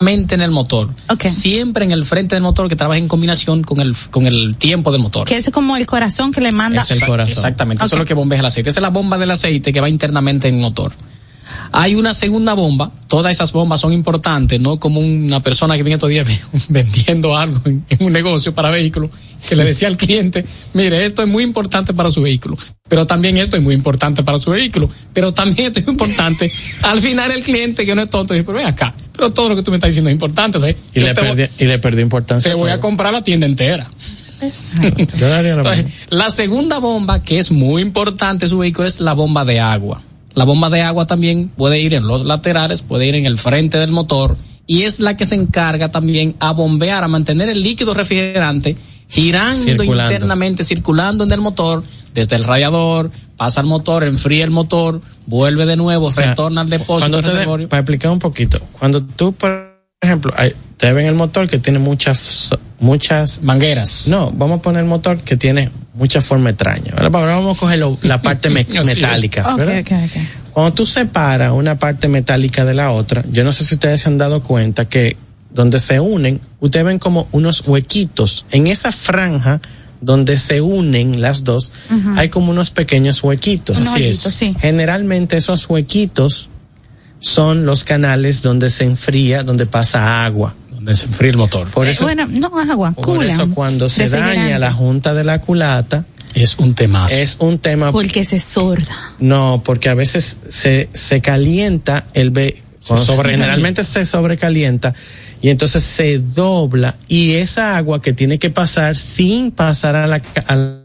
S5: en el motor, siempre en el frente del motor que trabaja en combinación con el con el tiempo del motor.
S4: Que es como el corazón que le manda. Es
S5: el corazón. Exactamente, eso es lo que bombea el aceite. Esa es la bomba del aceite que va internamente en el motor. Hay una segunda bomba, todas esas bombas son importantes, no como una persona que viene todo día vendiendo algo en, un negocio para vehículos, que le decía al cliente, mire, esto es muy importante para su vehículo, pero también esto es muy importante para su vehículo, pero también esto es importante. Al final el cliente, que no es tonto, dice, pero ven acá, pero todo lo que tú me estás diciendo es importante.
S3: Y, le perdió, importancia.
S5: Te voy a comprar la tienda entera.
S4: Exacto.
S5: la segunda bomba, que es muy importante su vehículo, es la bomba de agua. La bomba de agua también puede ir en los laterales, puede ir en el frente del motor y es la que se encarga también a bombear, a mantener el líquido refrigerante girando internamente, circulando en el motor, desde el radiador, pasa al motor, enfría el motor, vuelve de nuevo, se torna al depósito.
S3: para explicar un poquito, cuando tú, por ejemplo, te ven el motor que tiene muchas muchas
S5: mangueras.
S3: No, vamos a poner motor que tiene mucha forma extraña. Ahora vamos a coger la parte metálica, Cuando tú separas una parte metálica de la otra, yo no sé si ustedes se han dado cuenta que donde se unen, ustedes ven como unos huequitos. En esa franja donde se unen las dos, hay como unos pequeños huequitos. Así es. Generalmente esos huequitos son los canales donde se enfría, donde pasa agua
S5: desenfríe el motor.
S4: Por eh, eso, no agua,
S3: eso cuando se daña la junta de la culata,
S5: es un tema.
S3: Es un tema.
S4: Porque se sorda.
S3: No, porque a veces se, se calienta el b sobre, generalmente se sobrecalienta y entonces se dobla y esa agua que tiene que pasar sin pasar a a la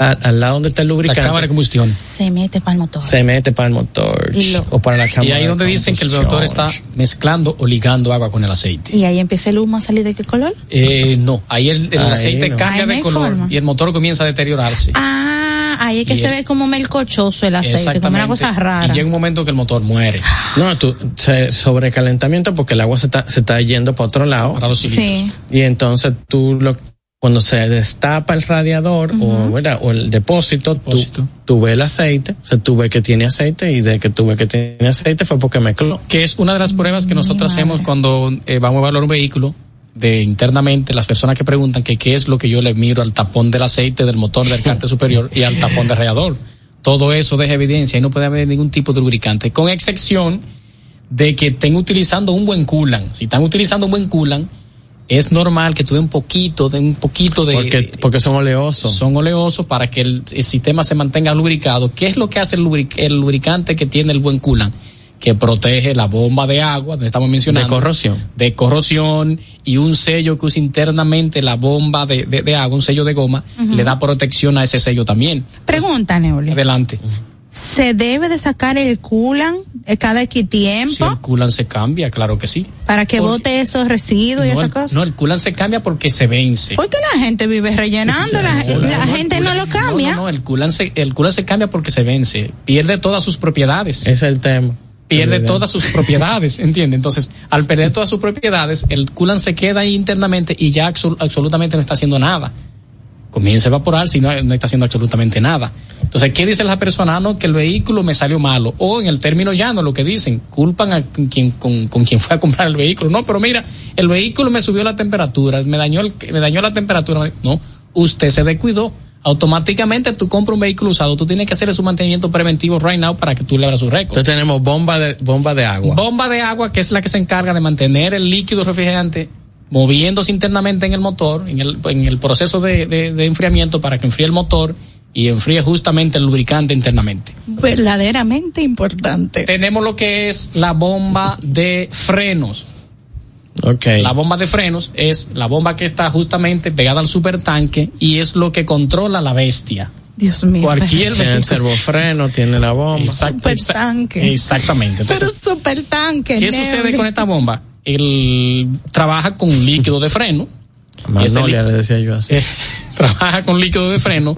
S3: al lado donde está el lubricante. La
S5: cámara de combustión.
S4: Se mete para el motor.
S3: Se mete para el motor.
S5: O para la cámara. Y ahí donde dicen que el motor está mezclando o ligando agua con el aceite.
S4: ¿Y ahí empieza el humo a salir de qué color?
S5: Eh, no, ahí el, aceite cambia de color y el motor comienza a deteriorarse.
S4: Ah, ahí es que se ve como melcochoso el aceite, como una cosa rara.
S5: Y llega un momento que el motor muere.
S3: No, tú, sobrecalentamiento porque el agua se está, se está yendo para otro lado. Para los cilindros. Sí. Y entonces tú lo cuando se destapa el radiador o, el depósito, tuve el aceite, se sea, que tiene aceite y de que tuve que tiene aceite fue porque mezcló.
S5: Que es una de las pruebas que nosotros hacemos cuando eh, vamos a evaluar un vehículo de internamente las personas que preguntan que qué es lo que yo le miro al tapón del aceite del motor del cárter superior y al tapón del radiador. Todo eso deja evidencia y no puede haber ningún tipo de lubricante, con excepción de que estén utilizando un buen coolant. Si están utilizando un buen coolant, es normal que tú un poquito, de un poquito de...
S3: Porque, porque son oleosos.
S5: Son oleosos para que el, sistema se mantenga lubricado. ¿Qué es lo que hace el, lubricante que tiene el buen culan? Que protege la bomba de agua, donde estamos mencionando.
S3: De corrosión.
S5: De corrosión y un sello que usa internamente la bomba de, agua, un sello de goma, le da protección a ese sello también.
S4: Pregunta, Neoli.
S5: Adelante
S4: se debe de sacar el culan eh, cada X tiempo. el
S5: culan se cambia, claro que sí.
S4: Para que vote esos residuos y esas cosas.
S5: No, el culan se cambia porque se vence. Porque
S4: la gente vive rellenando, la, gente no lo cambia. No, el culan,
S5: se, el culan se cambia porque se vence. Pierde todas sus propiedades.
S3: Es el tema
S5: pierde todas sus propiedades, ¿entiende? Entonces, al perder todas sus propiedades, el culan se queda ahí internamente y ya absolutamente no está haciendo nada comienza a evaporar si no, no está haciendo absolutamente nada. Entonces, ¿qué dicen las personas? Ah, no, que el vehículo me salió malo. O en el término llano, lo que dicen, culpan a quien, con, con quien fue a comprar el vehículo. No, pero mira, el vehículo me subió la temperatura, me dañó, el, me dañó la temperatura. No, usted se descuidó. Automáticamente tú compras un vehículo usado, tú tienes que hacerle su mantenimiento preventivo right now para que tú le abras su récord.
S3: Entonces tenemos bomba de, bomba de agua.
S5: Bomba de agua que es la que se encarga de mantener el líquido refrigerante moviéndose internamente en el motor, en el, en el proceso de, enfriamiento para que enfríe el motor y enfríe justamente el lubricante internamente.
S4: Verdaderamente importante.
S5: Tenemos lo que es la bomba de frenos.
S3: Okay.
S5: La bomba de frenos es la bomba que está justamente pegada al supertanque y es lo que controla la bestia. Dios mío. Cualquier
S3: tiene el servofreno, tiene la bomba.
S4: Exacto, supertanque.
S5: Exactamente.
S4: Entonces, Pero supertanque.
S5: ¿Qué sucede con esta bomba? él trabaja con líquido de freno.
S3: Magnolia, le decía yo así.
S5: trabaja con líquido de freno.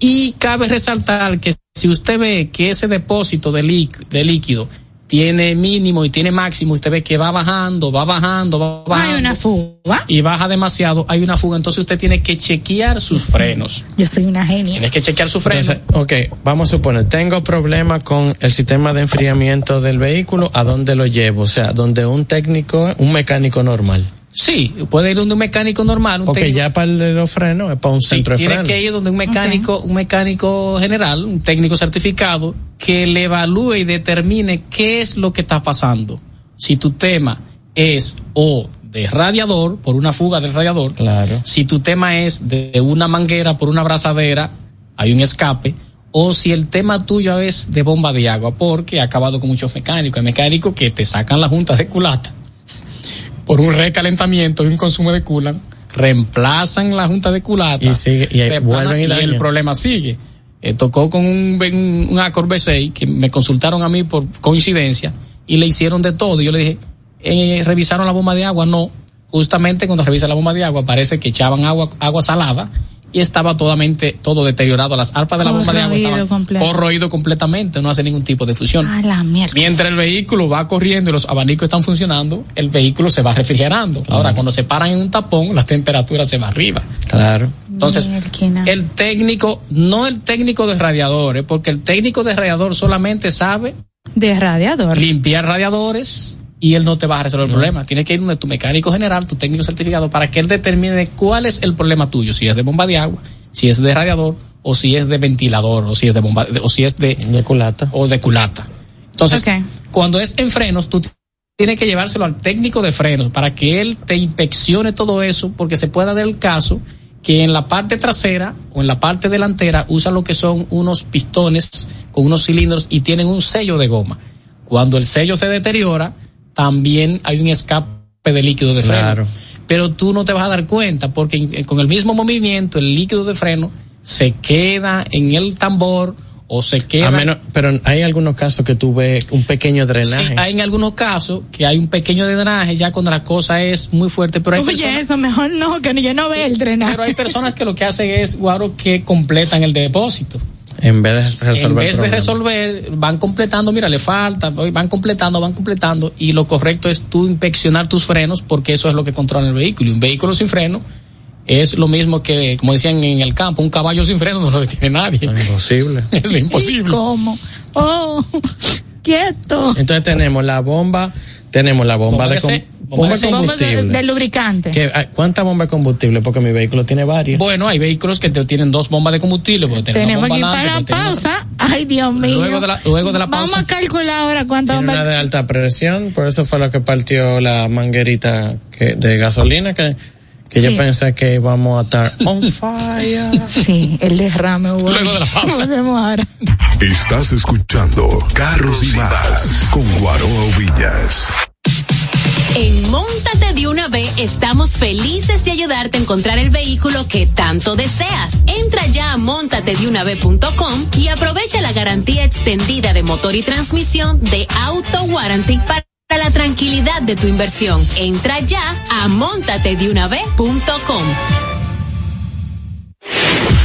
S5: y cabe resaltar que si usted ve que ese depósito de líquido tiene mínimo y tiene máximo, usted ve que va bajando, va bajando, va bajando.
S4: Hay una fuga. Y
S5: baja demasiado, hay una fuga, entonces usted tiene que chequear sus frenos.
S4: Yo soy una genia.
S5: Tienes que chequear sus frenos.
S3: ok, vamos a suponer, tengo problemas con el sistema de enfriamiento del vehículo, ¿a dónde lo llevo? O sea, donde un técnico, un mecánico normal.
S5: Sí, puede ir donde un mecánico normal. Un
S3: Porque ya para el de los frenos para un centro
S5: de
S3: frenos.
S5: Tiene que ir donde un mecánico, un mecánico general, un técnico certificado, que le evalúe y determine qué es lo que está pasando. Si tu tema es o de radiador, por una fuga del radiador, si tu tema es de una manguera, por una abrazadera, hay un escape, o si el tema tuyo es de bomba de agua, porque ha acabado con muchos mecánicos. Hay mecánicos que te sacan la junta de culata por un recalentamiento y un consumo de culan, reemplazan la junta de culata y, sigue, y, el problema sigue. Eh, tocó con un, un, B6 que me consultaron a mí por coincidencia y le hicieron de todo. yo le dije, eh, ¿revisaron la bomba de agua? No. Justamente cuando revisa la bomba de agua parece que echaban agua, agua salada y estaba totalmente todo deteriorado. Las arpas de la bomba de agua estaban corroído completamente, no hace ningún tipo de fusión. la mierda. Mientras el vehículo va corriendo y los abanicos están funcionando, el vehículo se va refrigerando. Ahora, cuando se paran en un tapón, la temperatura se va arriba. Claro. Entonces, el técnico, no el técnico de radiadores, porque el técnico de radiador solamente sabe
S4: de radiador.
S5: Limpiar radiadores, y él no te va a resolver el problema. Tienes que ir donde tu mecánico general, tu técnico certificado, para que él determine cuál es el problema tuyo, si es de bomba de agua, si es de radiador, o si es de ventilador, o si es de bomba, o si es de,
S3: culata.
S5: O de culata. Entonces, cuando es en frenos, tú tienes que llevárselo al técnico de frenos para que él te inspeccione todo eso, porque se pueda dar el caso que en la parte trasera o en la parte delantera usan lo que son unos pistones con unos cilindros y tienen un sello de goma. Cuando el sello se deteriora, también hay un escape de líquido de freno. Pero tú no te vas a dar cuenta porque eh, con el mismo movimiento el líquido de freno se queda en el tambor o se queda. A
S3: menos, pero hay algunos casos que tú ves un pequeño drenaje. Sí,
S5: hay en algunos casos que hay un pequeño drenaje ya cuando la cosa es muy fuerte, pero hay
S4: Oye, eso mejor no, que yo no ve el drenaje.
S5: Pero hay personas que lo que hacen es, Guaro, que completan el depósito.
S3: En vez de
S5: resolver. van completando, mira, le falta, van completando, van completando. Y lo correcto es tú inspeccionar tus frenos porque eso es lo que controla el vehículo. Y un vehículo sin freno es lo mismo que, como decían en el campo, un caballo sin freno no lo detiene nadie.
S3: Es imposible.
S5: es imposible.
S4: ¿Cómo? Oh, quieto.
S3: Entonces tenemos la bomba tenemos la bomba, de,
S4: bomba de, combustible. Bomba de, de lubricante.
S3: ¿Qué, ah, ¿Cuántas bombas de combustible? Porque mi vehículo tiene varias.
S5: Bueno, hay vehículos que tienen dos bombas de combustible.
S4: Tenemos que ir para la pausa. Ay, Dios mío. Luego de la, luego de la pausa. Vamos a calcular ahora cuántas
S3: bombas. Una de alta presión, por eso fue lo que partió la manguerita que, de gasolina que ella piensa que íbamos a estar on fire.
S4: Sí, el derrame
S8: Luego de la pausa. Estás escuchando Carros y Más con Guaroa Villas.
S9: En Montate de una B estamos felices de ayudarte a encontrar el vehículo que tanto deseas. Entra ya a montatedeunab.com y aprovecha la garantía extendida de motor y transmisión de Auto Warranty para la tranquilidad de tu inversión. Entra ya a montatedeunave.com.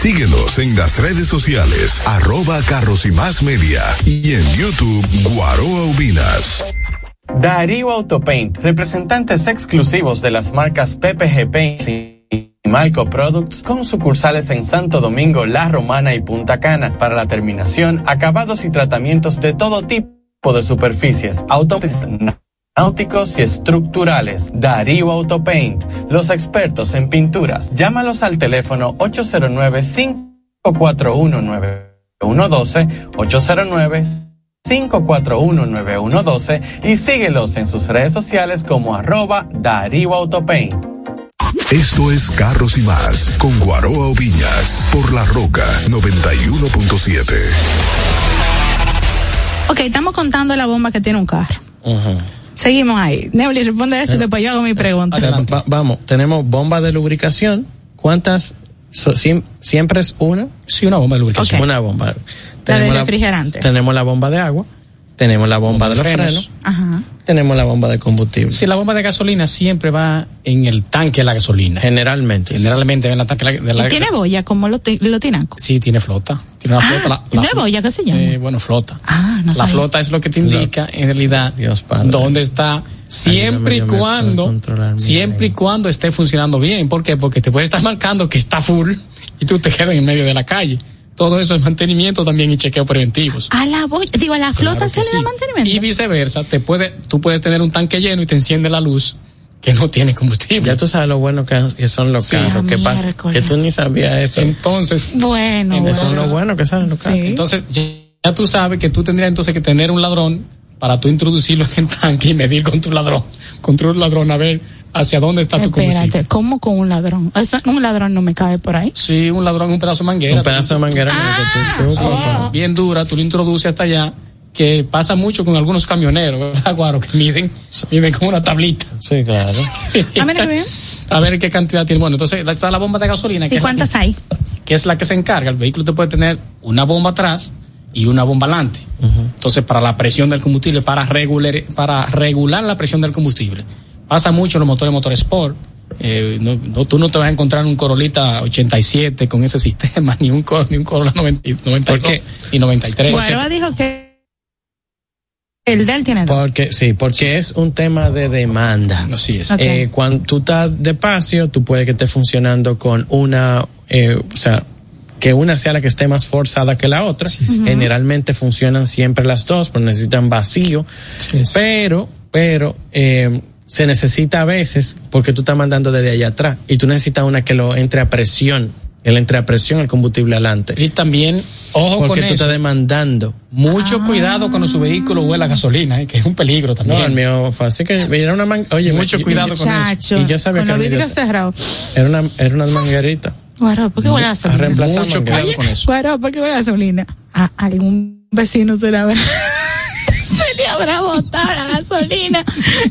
S8: Síguenos en las redes sociales, arroba carros y más media y en YouTube Guaroa Ubinas.
S10: Darío Autopaint, representantes exclusivos de las marcas PPG Paints y Malco Products con sucursales en Santo Domingo, La Romana y Punta Cana para la terminación, acabados y tratamientos de todo tipo de superficies. Autopaint náuticos y estructurales. Darío Autopaint, los expertos en pinturas. Llámalos al teléfono 809 541 9112 809 541 y síguelos en sus redes sociales como arroba Darío Autopaint.
S8: Esto es Carros y Más con Guaroa Oviñas por La Roca
S4: 91.7. Ok, estamos contando la bomba que tiene un carro. Uh Seguimos ahí. Neuli, responde eso y eh, después yo hago mi eh, pregunta. vamos,
S3: tenemos bomba de lubricación. ¿Cuántas? ¿Siempre es una?
S5: Sí, una bomba de lubricación.
S3: Una bomba.
S4: Tenemos la de
S3: refrigerante. tenemos la bomba de agua. Tenemos la bomba, de, los frenos. Tenemos la bomba de combustible.
S5: si la bomba de gasolina siempre va en el tanque de la gasolina.
S3: Generalmente.
S5: Generalmente
S4: en el tanque de la, gasolina. tiene boya como lo, lo si
S5: Sí, tiene flota.
S4: Ah, ya que se eh,
S5: bueno, flota. Ah, la flota es lo que te indica, en realidad, Dios Padre. dónde está siempre y cuando siempre y cuando esté funcionando bien. ¿Por qué? Porque te puede estar marcando que está full y tú te quedas en medio de la calle. Todo eso es mantenimiento también y chequeo preventivos.
S4: A la digo, a la flota se le da mantenimiento.
S5: Y viceversa, te puede, tú puedes tener un tanque lleno y te enciende la luz que no tiene combustible.
S3: Ya tú sabes lo bueno que, son los carros. ¿Qué ah, pasa? Que tú ni sabías eso. Entonces.
S4: Bueno,
S5: bueno. que salen los Entonces, ya, tú sabes que tú tendrías entonces que tener un ladrón para tú introducirlo en el tanque y medir con tu ladrón. Con tu ladrón, a ver hacia dónde está tu combustible.
S4: ¿cómo con un ladrón? un ladrón no me cabe por ahí.
S5: Sí, un ladrón, un pedazo de manguera.
S3: Un pedazo de manguera.
S5: Ah, bien dura, tú lo introduces hasta allá que pasa mucho con algunos camioneros, ¿verdad, Guaro? Que miden, miden como una tablita.
S3: Sí, claro.
S5: a ver qué cantidad tiene. Bueno, entonces está la bomba de gasolina.
S4: Que ¿Y cuántas hay?
S5: Que es la que se encarga. El vehículo te puede tener una bomba atrás y una bomba adelante. Entonces, para la presión del combustible, para regular, para regular la presión del combustible. Pasa mucho en los motores motor sport. Eh, no, tú no te vas a encontrar un Corolita 87 con ese sistema, ni un, ni un Corolla 92 y 93. Guaro dijo que
S4: el del tiene
S3: Porque, sí, porque es un tema de demanda. es. Eh, cuando tú estás despacio, tú puedes que esté funcionando con una, eh, o sea, que una sea la que esté más forzada que la otra. Generalmente funcionan siempre las dos, pero necesitan vacío. pero, pero, eh, se necesita a veces porque tú estás mandando desde allá atrás y tú necesitas una que lo entre a presión el entrepresión, el combustible adelante.
S5: Y también, ojo
S3: Porque tú estás demandando.
S5: Mucho ah. cuidado cuando su vehículo huele a gasolina, eh, que es un peligro también.
S3: No, el mío fue así que
S5: era una manga, Oye, mucho cuidado
S4: con eso. Y yo sabía con que
S3: vidrio cerrado. Era una, era una manguerita.
S4: Guaro, ¿por qué huele a gasolina? Reemplazar
S5: mucho
S4: con eso. Guaro, ¿por qué huele a gasolina? A algún vecino se la habrá. se le habrá botado la gasolina.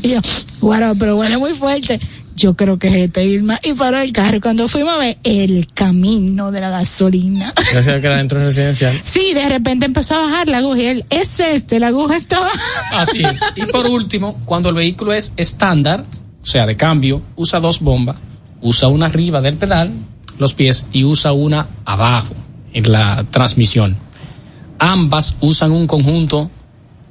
S4: Y yo, guaro, pero huele muy fuerte yo creo que es este Irma, y para el carro. Cuando fuimos a ver el camino de la gasolina.
S3: Gracias que era dentro residencial.
S4: Sí, de repente empezó a bajar la aguja y él, es este, la aguja está
S5: Así es. Y por último, cuando el vehículo es estándar, o sea, de cambio, usa dos bombas, usa una arriba del pedal, los pies, y usa una abajo, en la transmisión. Ambas usan un conjunto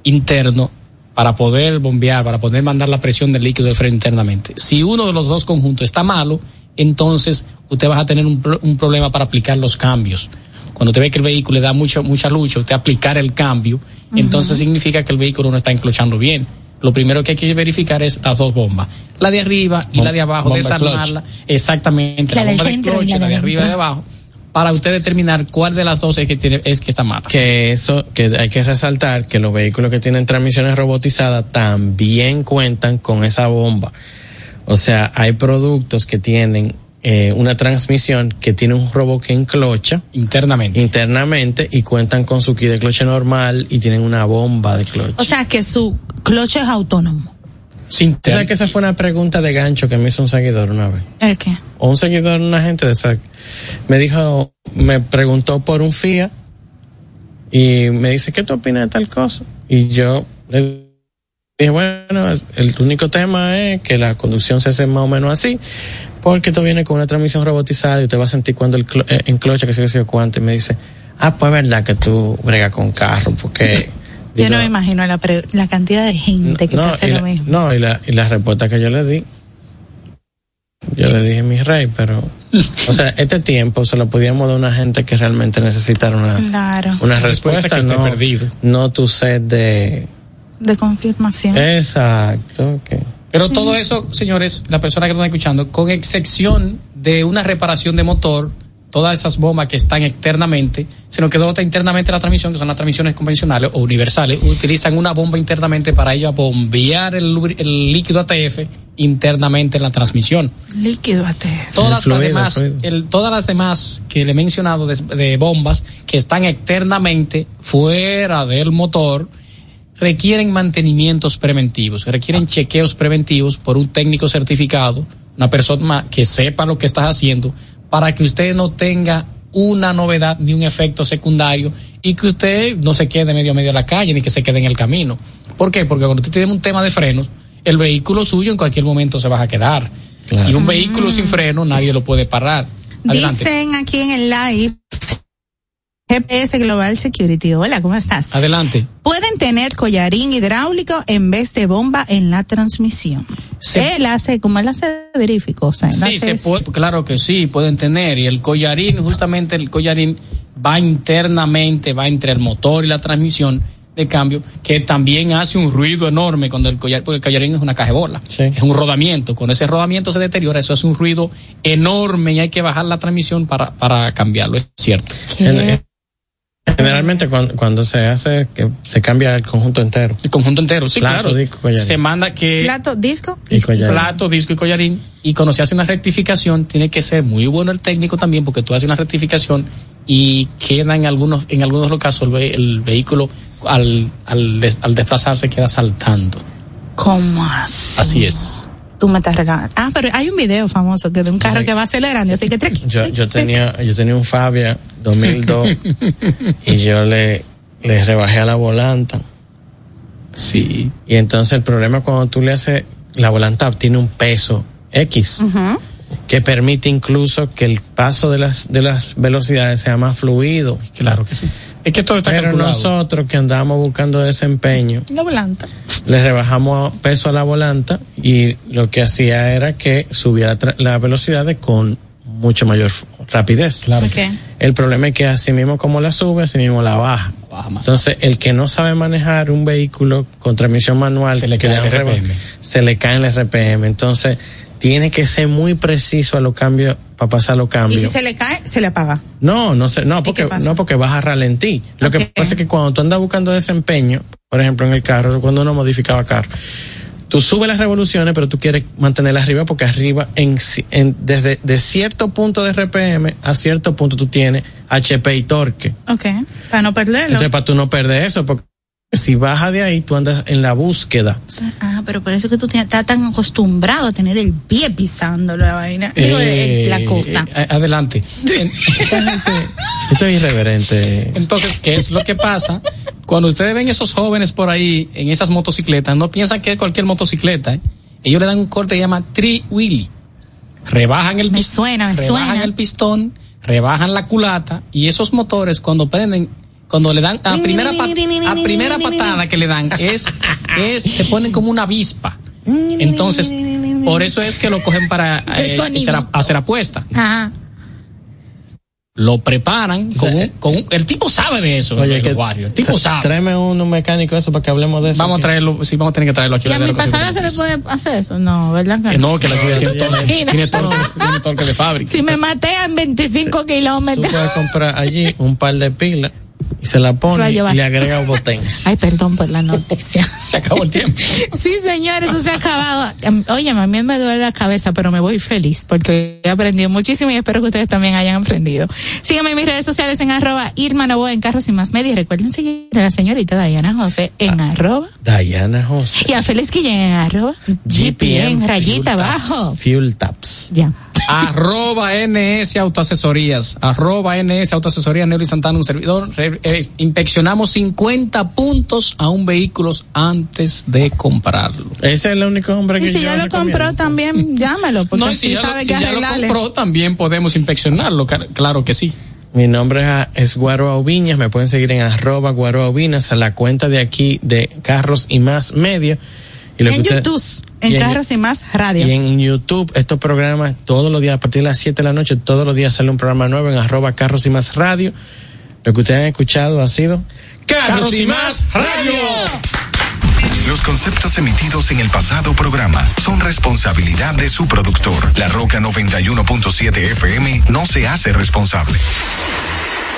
S5: interno para poder bombear, para poder mandar la presión del líquido del freno internamente. Si uno de los dos conjuntos está malo, entonces usted va a tener un, problema para aplicar los cambios. Cuando usted ve que el vehículo le da mucha, mucha lucha, usted aplicar el cambio, entonces significa que el vehículo no está enclochando bien. Lo primero que hay que verificar es las dos bombas, la de arriba y la de abajo, desarmarla, exactamente, la, de la de arriba y de abajo para usted determinar cuál de las dos es que, está mala.
S3: Que eso, que hay que resaltar que los vehículos que tienen transmisiones robotizadas también cuentan con esa bomba. O sea, hay productos que tienen eh, una transmisión que tiene un robot que enclocha
S5: internamente
S3: internamente y cuentan con su kit de cloche normal y tienen una bomba de cloche.
S4: O sea que su cloche es autónomo.
S3: ¿Sabes o que esa fue una pregunta de gancho que me hizo un seguidor una vez. ¿El
S4: qué?
S3: O un seguidor, una gente de esa Me dijo, me preguntó por un FIA y me dice, ¿qué tú opinas de tal cosa? Y yo le dije, bueno, el, único tema es que la conducción se hace más o menos así, porque tú vienes con una transmisión robotizada y te vas a sentir cuando el eh, enclocha, que se siendo sé cuánto. Y me dice, ah, pues es verdad que tú bregas con carro, porque...
S4: Yo no me imagino la, cantidad de gente que te hace lo mismo.
S3: No,
S4: y
S3: la, y respuesta que yo le di. Yo le dije, mi rey, pero. O sea, este tiempo se lo podíamos dar a una gente que realmente necesitara una, una respuesta. no, perdido. no tu sed de.
S4: De confirmación.
S3: Exacto.
S5: Pero todo eso, señores, la persona que están escuchando, con excepción de una reparación de motor, todas esas bombas que están externamente, sino que dota internamente la transmisión, que son las transmisiones convencionales o universales, utilizan una bomba internamente para ella bombear el, líquido ATF internamente en la transmisión.
S4: Líquido ATF.
S5: Todas, las, demás, todas que le he mencionado de bombas que están externamente fuera del motor, requieren mantenimientos preventivos, requieren chequeos preventivos por un técnico certificado, una persona que sepa lo que estás haciendo, para que usted no tenga una novedad ni un efecto secundario y que usted no se quede medio a medio en la calle ni que se quede en el camino. ¿Por qué? Porque cuando usted tiene un tema de frenos, el vehículo suyo en cualquier momento se va a quedar. Y un vehículo sin mm. freno nadie lo puede parar.
S4: Dicen aquí en el live GPS Global Security. Hola, ¿cómo estás?
S5: Adelante.
S4: Pueden tener collarín hidráulico en vez de bomba en la transmisión. Sí. Él hace, como él hace verifico. sí, se
S5: puede, claro que sí, pueden tener. Y el collarín, justamente el collarín va internamente, va entre el motor y la transmisión de cambio, que también hace un ruido enorme cuando el collar, porque el collarín es una cajebola, sí. es un rodamiento. con ese rodamiento se deteriora, eso hace un ruido enorme y hay que bajar la transmisión para, para cambiarlo, es cierto.
S3: Generalmente cuando, se hace que se cambia el conjunto entero.
S5: El conjunto entero, sí, claro. Se manda que
S4: plato, disco y
S5: collarín. Plato, disco y collarín. Y cuando se hace una rectificación, tiene que ser muy bueno el técnico también, porque tú haces una rectificación y queda en algunos, en algunos casos el, vehículo al, al, al desplazarse queda saltando.
S4: ¿Cómo así?
S5: Así es tú me estás regalando. Ah, pero hay un video
S4: famoso de un carro que va acelerando, así que yo, yo
S3: tenía
S4: yo tenía un Fabia 2002
S3: y yo le le rebajé a la volanta.
S5: Sí.
S3: Y entonces el problema cuando tú le haces la volanta tiene un peso X. que permite incluso que el paso de las de las velocidades sea más fluido.
S5: Claro que sí que Pero
S3: nosotros que andábamos buscando desempeño.
S4: La volanta.
S3: Le rebajamos peso a la volanta y lo que hacía era que subía la, velocidad con mucho mayor rapidez.
S5: Claro.
S3: El problema es que así mismo como la sube, así mismo la baja. Entonces, el que no sabe manejar un vehículo con transmisión manual, se le, cae, el RPM. el RPM. Entonces, tiene que ser muy preciso a los cambios para pasar los cambios. Y
S4: si se le cae, se le apaga.
S3: No, no sé, no, porque no porque vas a ralentí. Lo que pasa es que cuando tú andas buscando desempeño, por ejemplo, en el carro, cuando uno modificaba carro, tú subes las revoluciones, pero tú quieres mantenerlas arriba porque arriba en, desde cierto punto de RPM a cierto punto tú tienes HP y torque.
S4: Ok, para no perderlo.
S3: Entonces, para tú no perder eso, porque si baja de ahí, tú andas en la búsqueda.
S4: Ah, pero por eso que tú estás tan acostumbrado a tener el pie pisando la vaina. Eh, la cosa. Eh, eh,
S5: adelante.
S3: Esto es irreverente.
S5: Entonces, ¿qué es lo que pasa? Cuando ustedes ven esos jóvenes por ahí en esas motocicletas, no piensan que es cualquier motocicleta. Ellos le dan un corte que llama tri-wheelie. Rebajan el
S4: rebajan el
S5: pistón, rebajan la culata y esos motores cuando prenden cuando le dan a primera a primera patada que le dan es es se ponen como una avispa. Entonces, por eso es que lo cogen para eh, a, hacer apuesta. Ajá. Lo preparan con, con el tipo sabe de eso, oye, el, que el tipo sabe.
S3: Tráeme un, un, mecánico eso para que hablemos de eso.
S5: Vamos a traerlo, sí, vamos a tener que traerlo aquí.
S4: ¿Y a mi pasada se le puede hacer eso? No, ¿verdad? Eh, no, que la tuya
S5: tiene,
S4: imaginas?
S5: tiene, torque,
S4: tiene torque de fábrica. Si me maté en 25 sí. kilómetros. Tú puedes
S3: comprar allí un par de pilas y se la pone y le agrega botén
S4: Ay, perdón por la noticia.
S5: se acabó el tiempo.
S4: sí, señores, eso se ha acabado. Em, oye, a mí me duele la cabeza, pero me voy feliz porque he aprendido muchísimo y espero que ustedes también hayan aprendido. Síganme en mis redes sociales en arroba Irma Novo en Carros y Más Media. Y recuerden seguir a la señorita diana José en ah, arroba
S3: diana José.
S4: Y a Félix Guillén en arroba GPM, rayita abajo.
S3: Fuel Taps.
S4: Ya
S5: arroba NS Autoasesorías, arroba NS Autoasesorías, Neoli Santana, un servidor. Eh, inspeccionamos 50 puntos a un vehículo antes de comprarlo.
S3: Ese es el único hombre que
S4: y si ya lo compró también, llámelo, porque si, ya sabe lo, ya lo compró
S5: también podemos inspeccionarlo, claro que sí.
S3: Mi nombre es Guaro Aubiñas, me pueden seguir en arroba Guaro a la cuenta de aquí de Carros y Más Media
S4: en YouTube, en, Carros y Más Radio.
S3: Y en YouTube, estos programas, todos los días, a partir de las 7 de la noche, todos los días sale un programa nuevo en arroba Carros y Más Radio. Lo que ustedes han escuchado ha sido
S11: Carros, y Más Radio.
S12: Los conceptos emitidos en el pasado programa son responsabilidad de su productor. La Roca 91.7 FM no se hace responsable.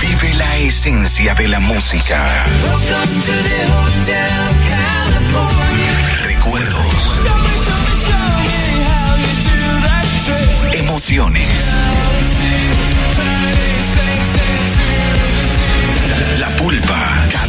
S12: Vive la esencia de la música. Recuerdos. Emociones. La pulpa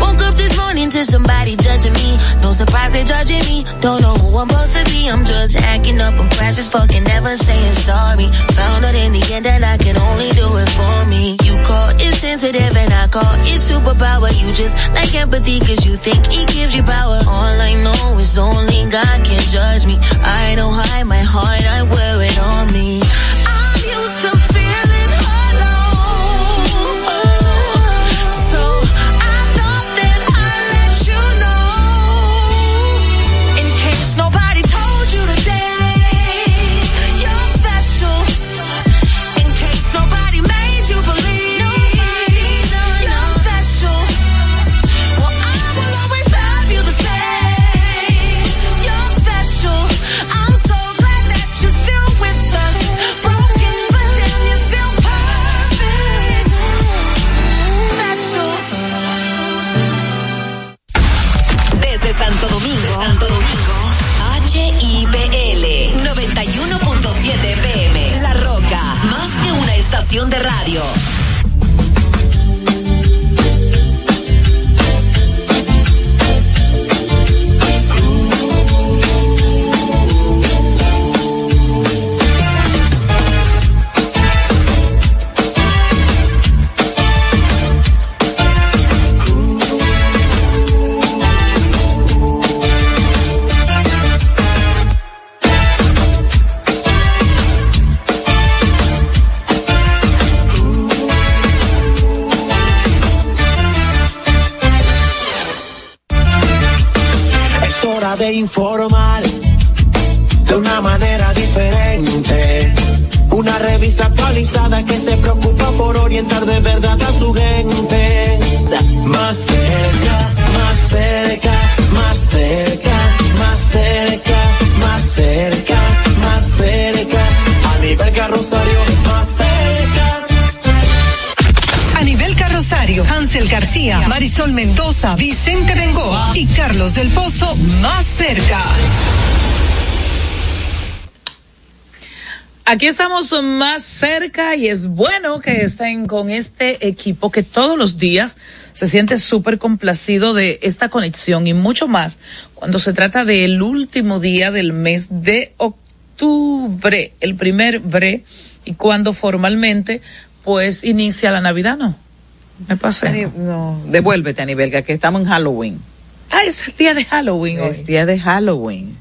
S13: Woke up this morning to somebody judging me. No surprise they're judging me. Don't know who I'm supposed to be. I'm just acting up. I'm precious fucking never saying sorry. Found out in the end that I can only do it for me. You call it sensitive and I call it superpower. You just like empathy cause you think it gives you power. All I know is only God can judge me. I don't hide my heart. I wear it on me.
S14: más cerca. Aquí estamos más cerca y es bueno que estén con este equipo que todos los días se siente súper complacido de esta conexión y mucho más cuando se trata del último día del mes de octubre, el primer bre, y cuando formalmente pues inicia la Navidad, ¿no? Me pasé. No,
S15: devuélvete, nivel que estamos en Halloween.
S14: Ah, es día de Halloween.
S15: Es día de Halloween.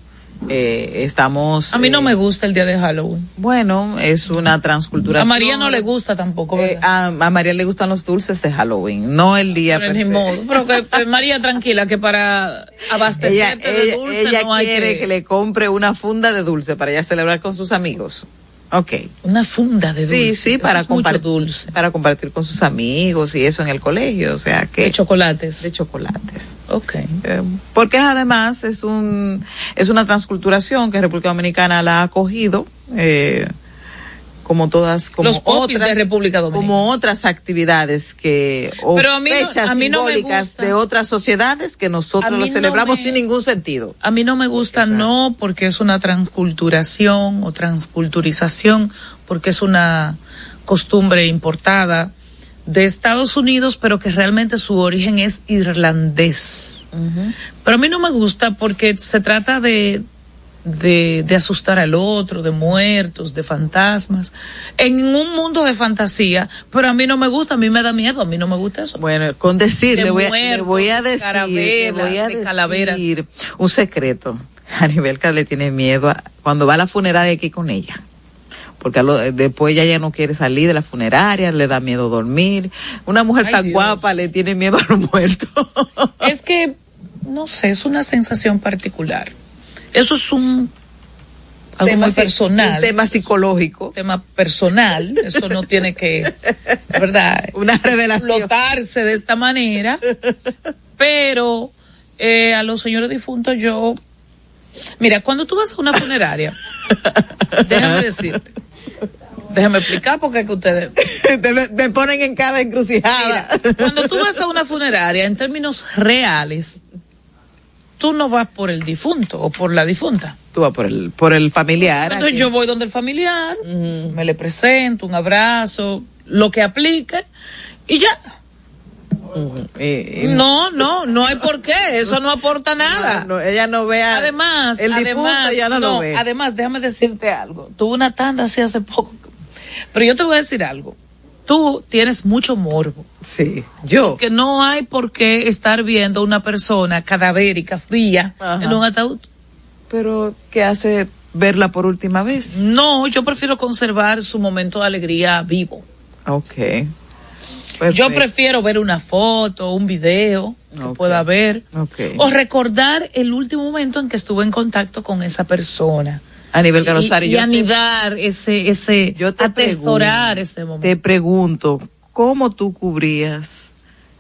S15: Eh, estamos.
S14: A mí no me eh, gusta el día de Halloween.
S15: Bueno, es una transcultura...
S14: A María no le gusta tampoco.
S15: Eh, a, María le gustan los dulces de Halloween, no el día.
S14: Pero, pero María tranquila que para abastecerte de
S15: ella, no quiere que... que le compre una funda de dulce para ella celebrar con sus amigos. Okay,
S14: Una funda de dulce.
S15: Sí, sí, para compartir dulce. Para compartir con sus amigos y eso en el colegio, o sea que.
S14: De chocolates.
S15: De chocolates. Ok. Eh, porque además es un es una transculturación que República Dominicana la ha acogido. Eh, como todas como
S14: otras
S15: como otras actividades que o fechas simbólicas de otras sociedades que nosotros lo celebramos sin ningún sentido.
S14: A mí no me gusta no porque es una transculturación o transculturización porque es una costumbre importada de Estados Unidos, pero que realmente su origen es irlandés. Pero a mí no me gusta porque se trata de, de, asustar al otro, de muertos, de fantasmas, en un mundo de fantasía, pero a mí no me gusta, a mí me da miedo, a mí no me gusta eso.
S15: Bueno, con decir, le, voy a, voy a, decir, un voy a de decir un secreto. le tiene miedo cuando va a la funeraria aquí con ella porque después ella ya no quiere salir de la funeraria, le da miedo dormir. Una mujer tan guapa le tiene miedo a los muertos.
S14: Es que, no sé, es una sensación particular. Eso es un algo tema personal.
S15: tema psicológico.
S14: tema personal. Eso no tiene que, ¿verdad?
S15: Una revelación.
S14: Explotarse de esta manera. Pero eh, a los señores difuntos yo. Mira, cuando tú vas a una funeraria, déjame decirte. Déjame explicar porque es que ustedes.
S15: Te ponen en cada encrucijada.
S14: cuando tú vas a una funeraria, en términos reales, tú no vas por el difunto o por la difunta.
S15: Tú vas por el, por el familiar.
S14: Entonces yo voy donde el familiar, me le presento, un abrazo, lo que aplique, y ya. no, no, no hay por qué, eso no aporta nada.
S15: ella no vea.
S14: Además, el difunto ya no, lo
S15: ve.
S14: Además, déjame decirte algo. Tuve una tanda así hace poco. Pero yo te voy a decir algo tú tienes mucho morbo.
S15: Sí, yo.
S14: Que no hay por qué estar viendo una persona cadavérica, fría, en un ataúd.
S15: Pero, ¿qué hace verla por última vez?
S14: No, yo prefiero conservar su momento de alegría vivo.
S15: Ok.
S14: Yo prefiero ver una foto, un video que pueda ver. O recordar el último momento en que estuve en contacto con esa persona
S15: a nivel
S14: Rosario.
S15: Y, y
S14: anidar ese, ese, yo te ese momento. Te
S15: pregunto, ¿cómo tú cubrías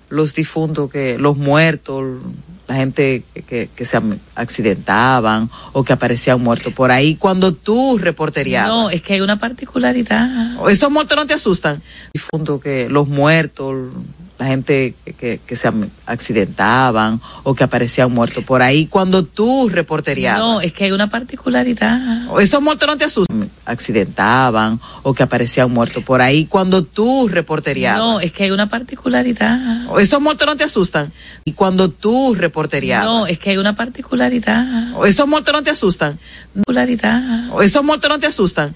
S15: los difuntos, que, los muertos, la gente que, se accidentaban o que aparecían muertos por ahí cuando tú reporterías
S14: No, es que hay una particularidad.
S15: Esos muertos no te asustan. Difuntos, que, los muertos, la gente que, que, se accidentaban o que aparecían muerto... por ahí cuando tú reporterías
S14: No, es que hay una particularidad.
S15: Esos muertos no te asustan. Accidentaban o que aparecían muerto... por ahí cuando tú reporterías
S14: No, es que hay una particularidad.
S15: Esos muertos no te asustan. Y cuando tú reporterías
S14: No, es que hay una particularidad.
S15: Esos muertos no te asustan.
S14: Particularidad.
S15: Esos muertos no te asustan.